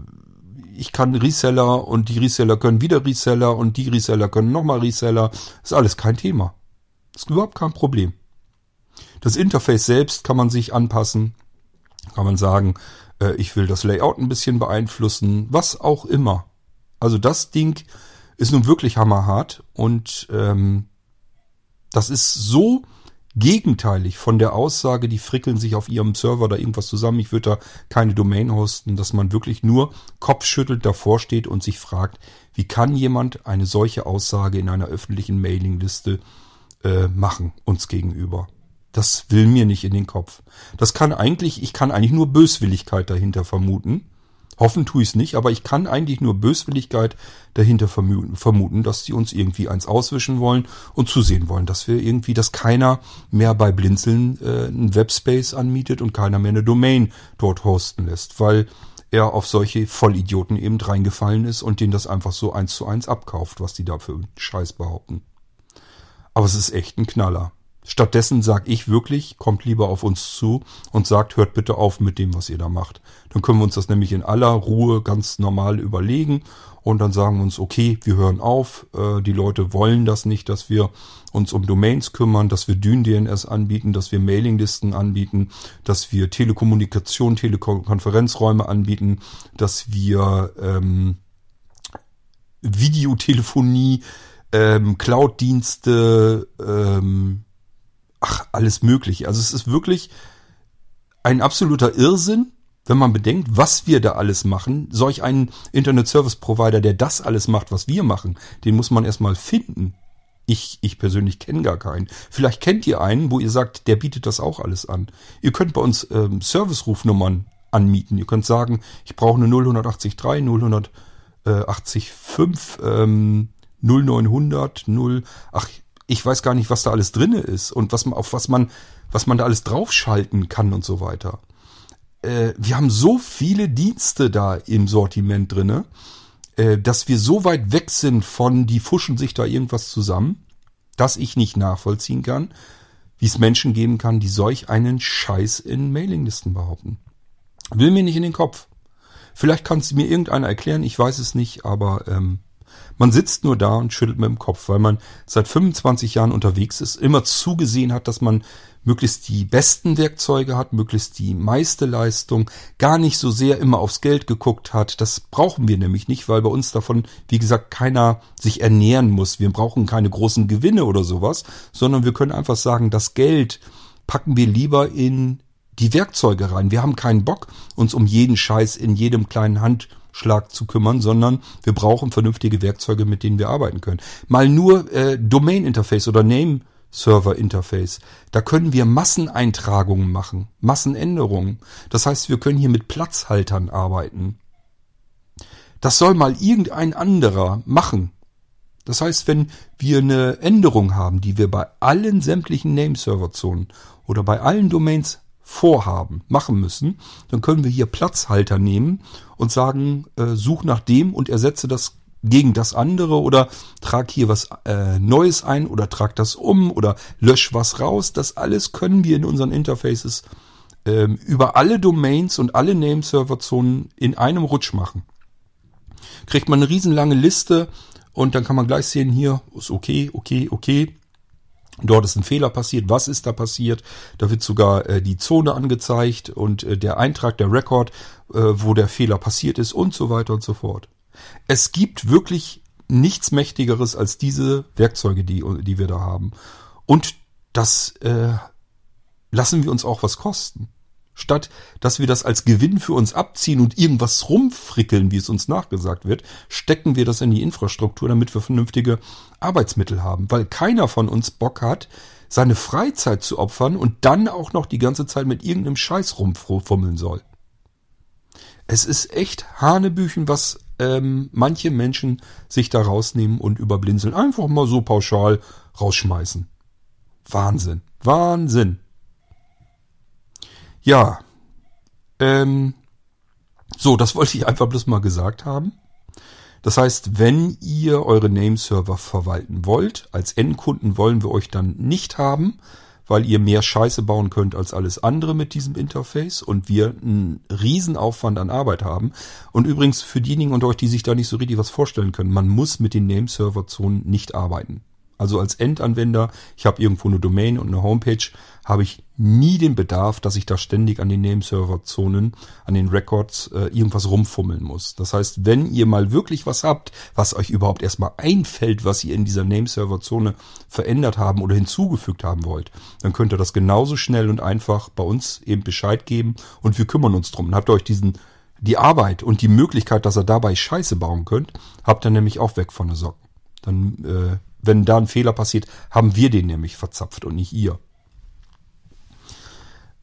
ich kann Reseller und die Reseller können wieder Reseller und die Reseller können nochmal Reseller. Ist alles kein Thema. Ist überhaupt kein Problem. Das Interface selbst kann man sich anpassen. Kann man sagen, äh, ich will das Layout ein bisschen beeinflussen. Was auch immer. Also das Ding ist nun wirklich hammerhart und ähm, das ist so gegenteilig von der Aussage, die frickeln sich auf ihrem Server da irgendwas zusammen, ich würde da keine Domain hosten, dass man wirklich nur kopfschüttelt davor steht und sich fragt, wie kann jemand eine solche Aussage in einer öffentlichen Mailingliste äh, machen uns gegenüber? Das will mir nicht in den Kopf. Das kann eigentlich, ich kann eigentlich nur Böswilligkeit dahinter vermuten. Hoffen tue ich es nicht, aber ich kann eigentlich nur Böswilligkeit dahinter vermuten, dass die uns irgendwie eins auswischen wollen und zusehen wollen, dass wir irgendwie, dass keiner mehr bei Blinzeln äh, einen Webspace anmietet und keiner mehr eine Domain dort hosten lässt, weil er auf solche Vollidioten eben reingefallen ist und denen das einfach so eins zu eins abkauft, was die da für Scheiß behaupten. Aber es ist echt ein Knaller. Stattdessen sag ich wirklich, kommt lieber auf uns zu und sagt, hört bitte auf mit dem, was ihr da macht. Dann können wir uns das nämlich in aller Ruhe ganz normal überlegen und dann sagen wir uns, okay, wir hören auf. Äh, die Leute wollen das nicht, dass wir uns um Domains kümmern, dass wir Dyn-DNS anbieten, dass wir Mailinglisten anbieten, dass wir Telekommunikation, Telekonferenzräume anbieten, dass wir ähm, Videotelefonie, ähm, Cloud-Dienste, ähm, ach, alles mögliche. Also es ist wirklich ein absoluter Irrsinn, wenn man bedenkt, was wir da alles machen. Solch einen Internet Service Provider, der das alles macht, was wir machen, den muss man erstmal finden. Ich, ich persönlich kenne gar keinen. Vielleicht kennt ihr einen, wo ihr sagt, der bietet das auch alles an. Ihr könnt bei uns ähm, Service-Rufnummern anmieten. Ihr könnt sagen, ich brauche eine 0183, 080 ähm, 0900, 0, ach, ich weiß gar nicht, was da alles drinne ist und was man, auf was man, was man da alles draufschalten kann und so weiter. Äh, wir haben so viele Dienste da im Sortiment drinne, äh, dass wir so weit weg sind von, die fuschen sich da irgendwas zusammen, dass ich nicht nachvollziehen kann, wie es Menschen geben kann, die solch einen Scheiß in Mailinglisten behaupten. Will mir nicht in den Kopf. Vielleicht kann es mir irgendeiner erklären, ich weiß es nicht, aber ähm, man sitzt nur da und schüttelt mit dem Kopf, weil man seit 25 Jahren unterwegs ist, immer zugesehen hat, dass man möglichst die besten Werkzeuge hat, möglichst die meiste Leistung, gar nicht so sehr immer aufs Geld geguckt hat. Das brauchen wir nämlich nicht, weil bei uns davon, wie gesagt, keiner sich ernähren muss. Wir brauchen keine großen Gewinne oder sowas, sondern wir können einfach sagen, das Geld packen wir lieber in die Werkzeuge rein. Wir haben keinen Bock, uns um jeden Scheiß in jedem kleinen Hand Schlag zu kümmern, sondern wir brauchen vernünftige Werkzeuge, mit denen wir arbeiten können. Mal nur äh, Domain Interface oder Name Server Interface. Da können wir Masseneintragungen machen, Massenänderungen. Das heißt, wir können hier mit Platzhaltern arbeiten. Das soll mal irgendein anderer machen. Das heißt, wenn wir eine Änderung haben, die wir bei allen sämtlichen Nameserver-Zonen oder bei allen Domains vorhaben, machen müssen, dann können wir hier Platzhalter nehmen und sagen, äh, such nach dem und ersetze das gegen das andere oder trag hier was äh, Neues ein oder trag das um oder lösch was raus. Das alles können wir in unseren Interfaces ähm, über alle Domains und alle Nameserver-Zonen in einem Rutsch machen. Kriegt man eine riesenlange Liste und dann kann man gleich sehen, hier ist okay, okay, okay. Dort ist ein Fehler passiert. Was ist da passiert? Da wird sogar äh, die Zone angezeigt und äh, der Eintrag, der Rekord, äh, wo der Fehler passiert ist und so weiter und so fort. Es gibt wirklich nichts Mächtigeres als diese Werkzeuge, die, die wir da haben. Und das äh, lassen wir uns auch was kosten. Statt dass wir das als Gewinn für uns abziehen und irgendwas rumfrickeln, wie es uns nachgesagt wird, stecken wir das in die Infrastruktur, damit wir vernünftige Arbeitsmittel haben. Weil keiner von uns Bock hat, seine Freizeit zu opfern und dann auch noch die ganze Zeit mit irgendeinem Scheiß rumfummeln soll. Es ist echt Hanebüchen, was ähm, manche Menschen sich da rausnehmen und überblinzeln. Einfach mal so pauschal rausschmeißen. Wahnsinn. Wahnsinn. Ja. Ähm, so, das wollte ich einfach bloß mal gesagt haben. Das heißt, wenn ihr eure Nameserver verwalten wollt, als Endkunden wollen wir euch dann nicht haben, weil ihr mehr Scheiße bauen könnt als alles andere mit diesem Interface und wir einen Riesenaufwand an Arbeit haben. Und übrigens für diejenigen unter euch, die sich da nicht so richtig was vorstellen können, man muss mit den Nameserver-Zonen nicht arbeiten. Also als Endanwender, ich habe irgendwo eine Domain und eine Homepage, habe ich nie den Bedarf, dass ich da ständig an den Nameserver-Zonen, an den Records äh, irgendwas rumfummeln muss. Das heißt, wenn ihr mal wirklich was habt, was euch überhaupt erstmal einfällt, was ihr in dieser Nameserver-Zone verändert haben oder hinzugefügt haben wollt, dann könnt ihr das genauso schnell und einfach bei uns eben Bescheid geben und wir kümmern uns drum. Dann habt ihr euch diesen die Arbeit und die Möglichkeit, dass ihr dabei Scheiße bauen könnt, habt ihr nämlich auch weg von der Socken. Dann, äh, wenn da ein Fehler passiert, haben wir den nämlich verzapft und nicht ihr.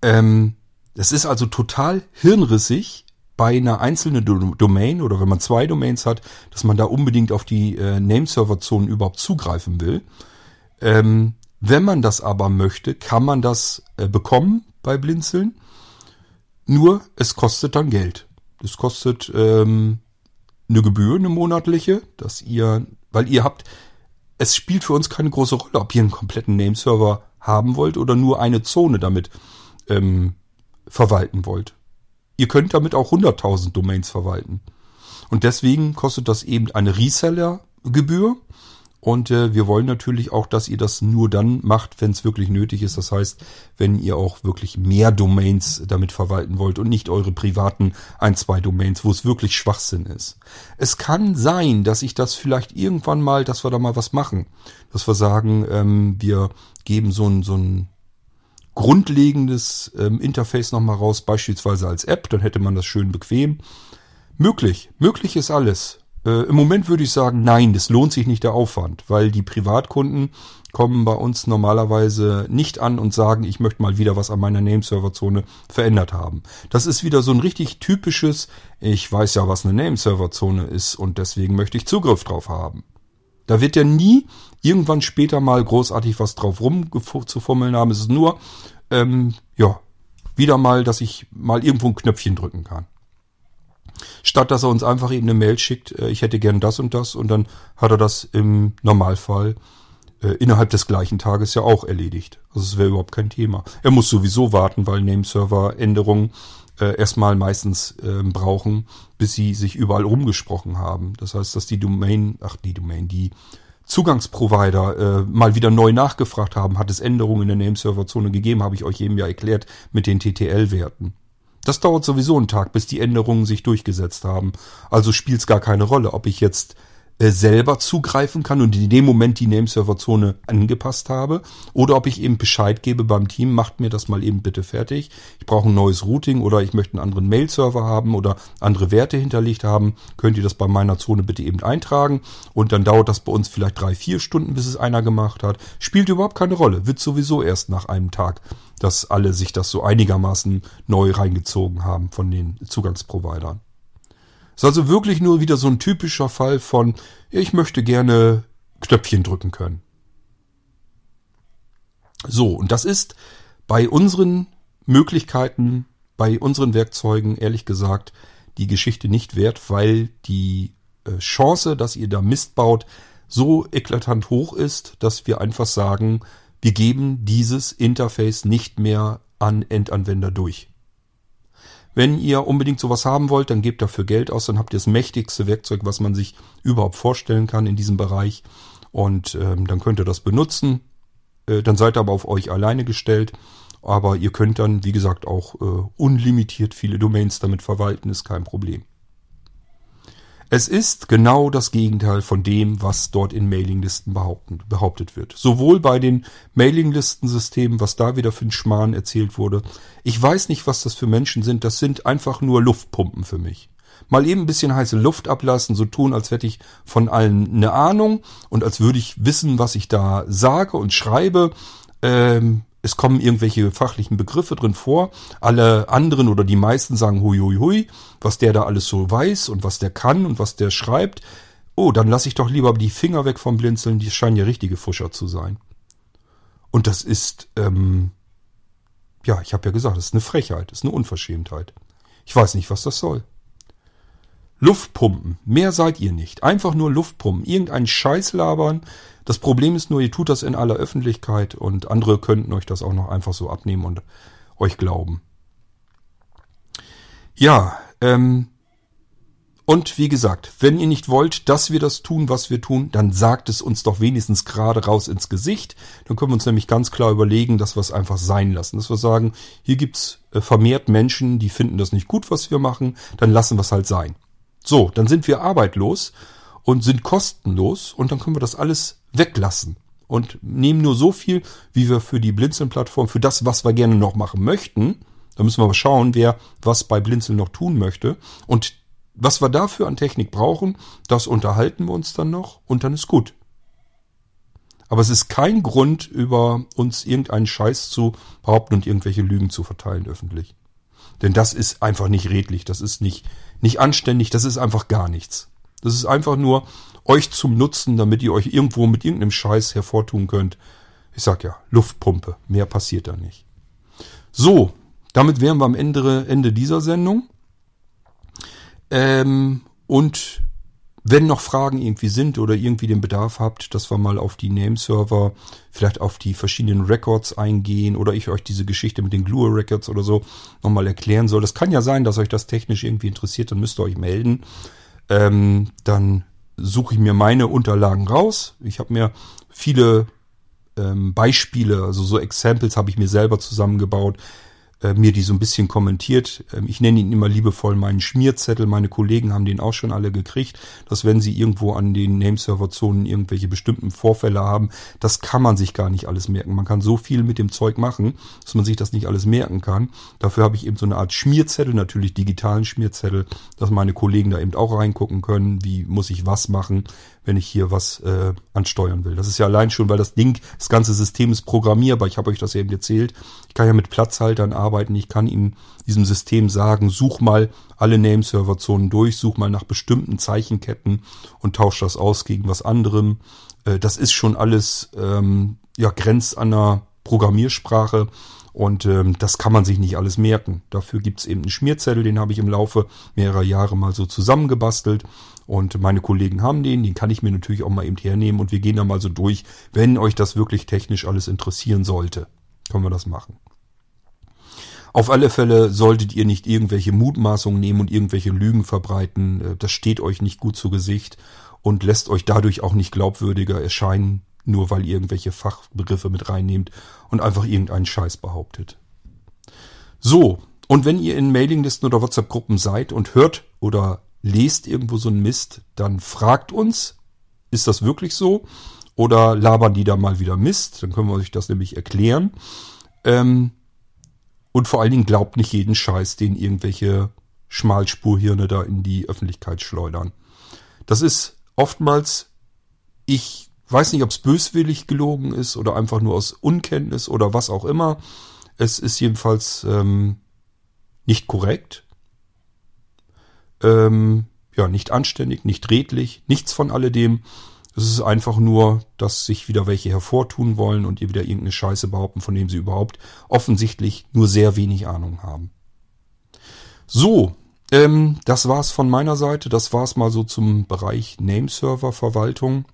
Ähm, es ist also total hirnrissig bei einer einzelnen Domain oder wenn man zwei Domains hat, dass man da unbedingt auf die äh, Nameserver-Zonen überhaupt zugreifen will. Ähm, wenn man das aber möchte, kann man das äh, bekommen bei Blinzeln. Nur es kostet dann Geld. Es kostet ähm, eine Gebühr, eine monatliche, dass ihr, weil ihr habt, es spielt für uns keine große Rolle, ob ihr einen kompletten Nameserver haben wollt oder nur eine Zone damit ähm, verwalten wollt. Ihr könnt damit auch 100.000 Domains verwalten. Und deswegen kostet das eben eine Reseller-Gebühr. Und äh, wir wollen natürlich auch, dass ihr das nur dann macht, wenn es wirklich nötig ist. Das heißt, wenn ihr auch wirklich mehr Domains damit verwalten wollt und nicht eure privaten ein, zwei Domains, wo es wirklich Schwachsinn ist. Es kann sein, dass ich das vielleicht irgendwann mal, dass wir da mal was machen. Dass wir sagen, ähm, wir geben so ein, so ein grundlegendes ähm, Interface nochmal raus, beispielsweise als App, dann hätte man das schön bequem. Möglich, möglich ist alles. Äh, Im Moment würde ich sagen, nein, das lohnt sich nicht der Aufwand, weil die Privatkunden kommen bei uns normalerweise nicht an und sagen, ich möchte mal wieder was an meiner Nameserver-Zone verändert haben. Das ist wieder so ein richtig typisches, ich weiß ja, was eine Nameserver-Zone ist und deswegen möchte ich Zugriff drauf haben. Da wird ja nie irgendwann später mal großartig was drauf rumzufummeln haben. Es ist nur, ähm, ja, wieder mal, dass ich mal irgendwo ein Knöpfchen drücken kann. Statt dass er uns einfach eben eine Mail schickt, äh, ich hätte gern das und das und dann hat er das im Normalfall äh, innerhalb des gleichen Tages ja auch erledigt. Also es wäre überhaupt kein Thema. Er muss sowieso warten, weil Nameserver-Änderungen äh, erstmal meistens äh, brauchen, bis sie sich überall rumgesprochen haben. Das heißt, dass die Domain, ach die Domain, die Zugangsprovider äh, mal wieder neu nachgefragt haben, hat es Änderungen in der Nameserver-Zone gegeben, habe ich euch eben ja erklärt mit den TTL-Werten. Das dauert sowieso einen Tag, bis die Änderungen sich durchgesetzt haben. Also spielt es gar keine Rolle, ob ich jetzt selber zugreifen kann und in dem Moment die Nameserver-Zone angepasst habe oder ob ich eben Bescheid gebe beim Team, macht mir das mal eben bitte fertig. Ich brauche ein neues Routing oder ich möchte einen anderen Mail-Server haben oder andere Werte hinterlegt haben. Könnt ihr das bei meiner Zone bitte eben eintragen und dann dauert das bei uns vielleicht drei, vier Stunden, bis es einer gemacht hat. Spielt überhaupt keine Rolle, wird sowieso erst nach einem Tag, dass alle sich das so einigermaßen neu reingezogen haben von den Zugangsprovidern. Ist also wirklich nur wieder so ein typischer Fall von, ich möchte gerne Knöpfchen drücken können. So, und das ist bei unseren Möglichkeiten, bei unseren Werkzeugen, ehrlich gesagt, die Geschichte nicht wert, weil die äh, Chance, dass ihr da Mist baut, so eklatant hoch ist, dass wir einfach sagen, wir geben dieses Interface nicht mehr an Endanwender durch. Wenn ihr unbedingt sowas haben wollt, dann gebt dafür Geld aus, dann habt ihr das mächtigste Werkzeug, was man sich überhaupt vorstellen kann in diesem Bereich. Und ähm, dann könnt ihr das benutzen. Äh, dann seid ihr aber auf euch alleine gestellt. Aber ihr könnt dann, wie gesagt, auch äh, unlimitiert viele Domains damit verwalten, ist kein Problem. Es ist genau das Gegenteil von dem, was dort in Mailinglisten behauptet wird. Sowohl bei den Mailinglistensystemen, was da wieder für ein Schmarrn erzählt wurde. Ich weiß nicht, was das für Menschen sind. Das sind einfach nur Luftpumpen für mich. Mal eben ein bisschen heiße Luft ablassen, so tun, als hätte ich von allen eine Ahnung und als würde ich wissen, was ich da sage und schreibe. Ähm, es kommen irgendwelche fachlichen Begriffe drin vor. Alle anderen oder die meisten sagen hui hui hui, was der da alles so weiß und was der kann und was der schreibt. Oh, dann lasse ich doch lieber die Finger weg vom Blinzeln, die scheinen ja richtige Fuscher zu sein. Und das ist, ähm, ja, ich habe ja gesagt, das ist eine Frechheit, das ist eine Unverschämtheit. Ich weiß nicht, was das soll. Luftpumpen, mehr seid ihr nicht. Einfach nur Luftpumpen, irgendeinen Scheiß labern, das Problem ist nur, ihr tut das in aller Öffentlichkeit und andere könnten euch das auch noch einfach so abnehmen und euch glauben. Ja, ähm, Und wie gesagt, wenn ihr nicht wollt, dass wir das tun, was wir tun, dann sagt es uns doch wenigstens gerade raus ins Gesicht. Dann können wir uns nämlich ganz klar überlegen, dass wir es einfach sein lassen. Dass wir sagen, hier gibt's äh, vermehrt Menschen, die finden das nicht gut, was wir machen, dann lassen wir es halt sein. So, dann sind wir arbeitslos und sind kostenlos und dann können wir das alles weglassen und nehmen nur so viel, wie wir für die Blinzeln-Plattform, für das, was wir gerne noch machen möchten. Da müssen wir aber schauen, wer was bei Blinzeln noch tun möchte. Und was wir dafür an Technik brauchen, das unterhalten wir uns dann noch und dann ist gut. Aber es ist kein Grund, über uns irgendeinen Scheiß zu behaupten und irgendwelche Lügen zu verteilen öffentlich. Denn das ist einfach nicht redlich, das ist nicht, nicht anständig, das ist einfach gar nichts. Das ist einfach nur euch zum Nutzen, damit ihr euch irgendwo mit irgendeinem Scheiß hervortun könnt. Ich sag ja, Luftpumpe, mehr passiert da nicht. So, damit wären wir am Ende, Ende dieser Sendung. Ähm, und wenn noch Fragen irgendwie sind oder irgendwie den Bedarf habt, dass wir mal auf die Nameserver, vielleicht auf die verschiedenen Records eingehen oder ich euch diese Geschichte mit den Glue Records oder so nochmal erklären soll. Das kann ja sein, dass euch das technisch irgendwie interessiert, dann müsst ihr euch melden. Ähm, dann suche ich mir meine Unterlagen raus. Ich habe mir viele ähm, Beispiele, also so Examples habe ich mir selber zusammengebaut, äh, mir die so ein bisschen kommentiert. Ähm, ich nenne ihn immer liebevoll meinen Schmierzettel. Meine Kollegen haben den auch schon alle gekriegt, dass wenn sie irgendwo an den Nameserver-Zonen irgendwelche bestimmten Vorfälle haben, das kann man sich gar nicht alles merken. Man kann so viel mit dem Zeug machen, dass man sich das nicht alles merken kann. Dafür habe ich eben so eine Art Schmierzettel, natürlich digitalen Schmierzettel, dass meine Kollegen da eben auch reingucken können, wie muss ich was machen, wenn ich hier was äh, ansteuern will. Das ist ja allein schon, weil das Ding, das ganze System ist programmierbar. Ich habe euch das eben erzählt. Ich kann ja mit Platzhaltern arbeiten. Ich kann ihm diesem System sagen, such mal alle Nameserver-Zonen durch, such mal nach bestimmten Zeichenketten und tausch das aus gegen was anderem. Äh, das ist schon alles, ähm, ja, grenzt an einer Programmiersprache. Und ähm, das kann man sich nicht alles merken. Dafür gibt's eben einen Schmierzettel, den habe ich im Laufe mehrerer Jahre mal so zusammengebastelt. Und meine Kollegen haben den, den kann ich mir natürlich auch mal eben hernehmen und wir gehen da mal so durch, wenn euch das wirklich technisch alles interessieren sollte. Können wir das machen. Auf alle Fälle solltet ihr nicht irgendwelche Mutmaßungen nehmen und irgendwelche Lügen verbreiten. Äh, das steht euch nicht gut zu Gesicht und lässt euch dadurch auch nicht glaubwürdiger erscheinen, nur weil ihr irgendwelche Fachbegriffe mit reinnehmt und einfach irgendeinen Scheiß behauptet. So, und wenn ihr in Mailinglisten oder WhatsApp-Gruppen seid und hört oder lest irgendwo so ein Mist, dann fragt uns, ist das wirklich so? Oder labern die da mal wieder Mist? Dann können wir euch das nämlich erklären. Ähm, und vor allen Dingen glaubt nicht jeden Scheiß, den irgendwelche Schmalspurhirne da in die Öffentlichkeit schleudern. Das ist oftmals, ich weiß nicht, ob es böswillig gelogen ist oder einfach nur aus Unkenntnis oder was auch immer. Es ist jedenfalls ähm, nicht korrekt ähm, ja, nicht anständig, nicht redlich, nichts von alledem. Es ist einfach nur, dass sich wieder welche hervortun wollen und ihr wieder irgendeine Scheiße behaupten, von dem sie überhaupt offensichtlich nur sehr wenig Ahnung haben. So, ähm, das war's von meiner Seite. Das war's mal so zum Bereich Nameserver-Verwaltung.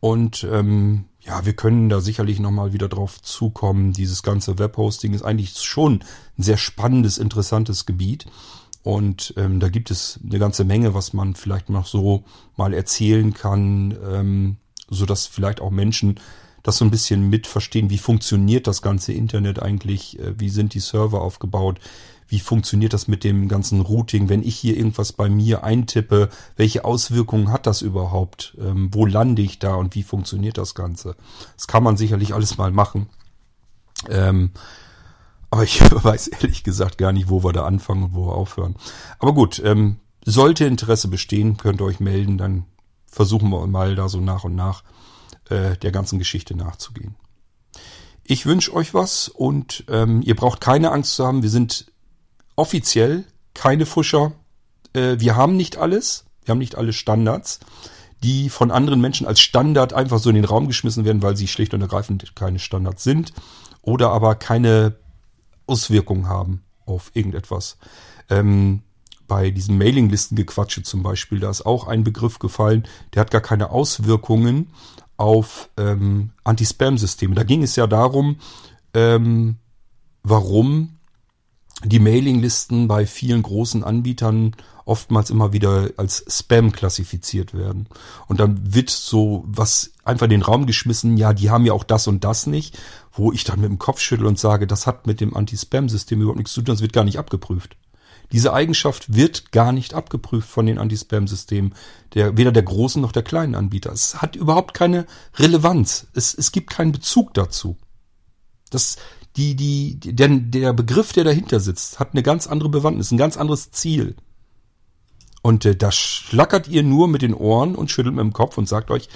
Und ähm, ja, wir können da sicherlich nochmal wieder drauf zukommen. Dieses ganze Webhosting ist eigentlich schon ein sehr spannendes, interessantes Gebiet. Und ähm, da gibt es eine ganze Menge, was man vielleicht noch so mal erzählen kann, ähm, so dass vielleicht auch Menschen das so ein bisschen mitverstehen, wie funktioniert das ganze Internet eigentlich, äh, wie sind die Server aufgebaut, wie funktioniert das mit dem ganzen Routing, wenn ich hier irgendwas bei mir eintippe, welche Auswirkungen hat das überhaupt, ähm, wo lande ich da und wie funktioniert das Ganze. Das kann man sicherlich alles mal machen. Ähm, aber ich weiß ehrlich gesagt gar nicht, wo wir da anfangen und wo wir aufhören. Aber gut, ähm, sollte Interesse bestehen, könnt ihr euch melden, dann versuchen wir mal da so nach und nach äh, der ganzen Geschichte nachzugehen. Ich wünsche euch was und ähm, ihr braucht keine Angst zu haben. Wir sind offiziell keine Fuscher. Äh, wir haben nicht alles. Wir haben nicht alle Standards, die von anderen Menschen als Standard einfach so in den Raum geschmissen werden, weil sie schlicht und ergreifend keine Standards sind oder aber keine Auswirkungen haben auf irgendetwas. Ähm, bei diesem Mailinglistengequatsche zum Beispiel, da ist auch ein Begriff gefallen, der hat gar keine Auswirkungen auf ähm, Anti-Spam-Systeme. Da ging es ja darum, ähm, warum die Mailinglisten bei vielen großen Anbietern oftmals immer wieder als Spam klassifiziert werden. Und dann wird so was einfach in den Raum geschmissen, ja, die haben ja auch das und das nicht, wo ich dann mit dem Kopf schüttel und sage, das hat mit dem Anti-Spam-System überhaupt nichts zu tun, das wird gar nicht abgeprüft. Diese Eigenschaft wird gar nicht abgeprüft von den Anti-Spam-Systemen, der, weder der großen noch der kleinen Anbieter. Es hat überhaupt keine Relevanz. Es, es gibt keinen Bezug dazu. Das, die, die, der, der Begriff, der dahinter sitzt, hat eine ganz andere Bewandtnis, ein ganz anderes Ziel. Und äh, da schlackert ihr nur mit den Ohren und schüttelt mit dem Kopf und sagt euch,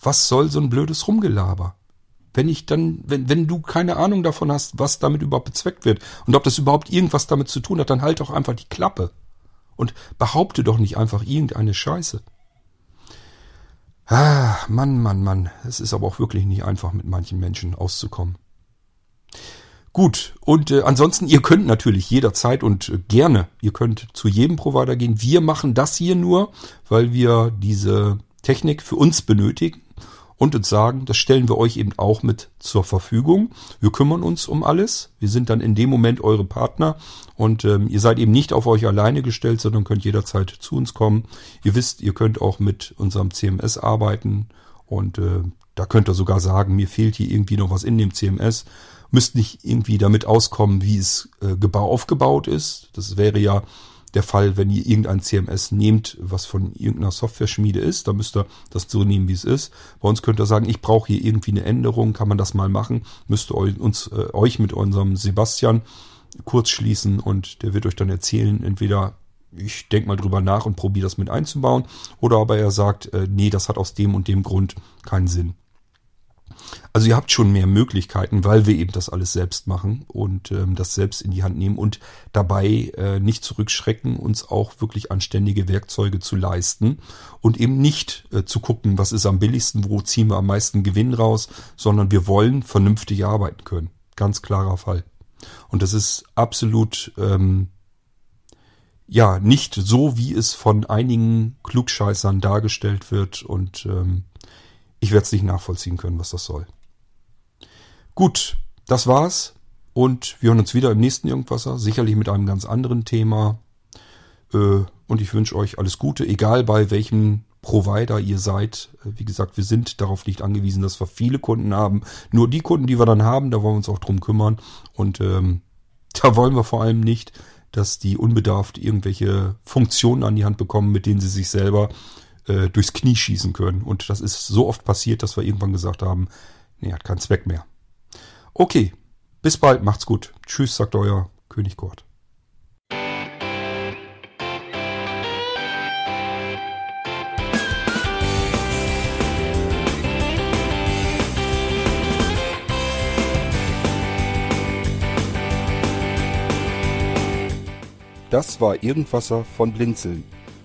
was soll so ein blödes Rumgelaber? Wenn ich dann, wenn, wenn du keine Ahnung davon hast, was damit überhaupt bezweckt wird und ob das überhaupt irgendwas damit zu tun hat, dann halt doch einfach die Klappe. Und behaupte doch nicht einfach irgendeine Scheiße. Ah, Mann, Mann, Mann. Es ist aber auch wirklich nicht einfach, mit manchen Menschen auszukommen. Gut, und äh, ansonsten, ihr könnt natürlich jederzeit und äh, gerne, ihr könnt zu jedem Provider gehen. Wir machen das hier nur, weil wir diese Technik für uns benötigen und uns sagen, das stellen wir euch eben auch mit zur Verfügung. Wir kümmern uns um alles. Wir sind dann in dem Moment eure Partner und ähm, ihr seid eben nicht auf euch alleine gestellt, sondern könnt jederzeit zu uns kommen. Ihr wisst, ihr könnt auch mit unserem CMS arbeiten und äh, da könnt ihr sogar sagen, mir fehlt hier irgendwie noch was in dem CMS müsst nicht irgendwie damit auskommen, wie es äh, aufgebaut ist. Das wäre ja der Fall, wenn ihr irgendein CMS nehmt, was von irgendeiner Software-Schmiede ist, dann müsst ihr das so nehmen, wie es ist. Bei uns könnt ihr sagen, ich brauche hier irgendwie eine Änderung, kann man das mal machen, müsst ihr uns, äh, euch mit unserem Sebastian kurz schließen und der wird euch dann erzählen, entweder ich denke mal drüber nach und probiere das mit einzubauen, oder aber er sagt, äh, nee, das hat aus dem und dem Grund keinen Sinn. Also ihr habt schon mehr Möglichkeiten, weil wir eben das alles selbst machen und ähm, das selbst in die Hand nehmen und dabei äh, nicht zurückschrecken, uns auch wirklich anständige Werkzeuge zu leisten und eben nicht äh, zu gucken, was ist am billigsten, wo ziehen wir am meisten Gewinn raus, sondern wir wollen vernünftig arbeiten können. Ganz klarer Fall. Und das ist absolut ähm, ja nicht so, wie es von einigen Klugscheißern dargestellt wird und ähm, ich werde es nicht nachvollziehen können, was das soll. Gut, das war's. Und wir hören uns wieder im nächsten Irgendwasser. Sicherlich mit einem ganz anderen Thema. Äh, und ich wünsche euch alles Gute, egal bei welchem Provider ihr seid. Äh, wie gesagt, wir sind darauf nicht angewiesen, dass wir viele Kunden haben. Nur die Kunden, die wir dann haben, da wollen wir uns auch drum kümmern. Und ähm, da wollen wir vor allem nicht, dass die unbedarft irgendwelche Funktionen an die Hand bekommen, mit denen sie sich selber äh, durchs Knie schießen können. Und das ist so oft passiert, dass wir irgendwann gesagt haben, nee, hat keinen Zweck mehr. Okay, bis bald, macht's gut. Tschüss, sagt euer König Kurt. Das war Irgendwasser von Blinzeln.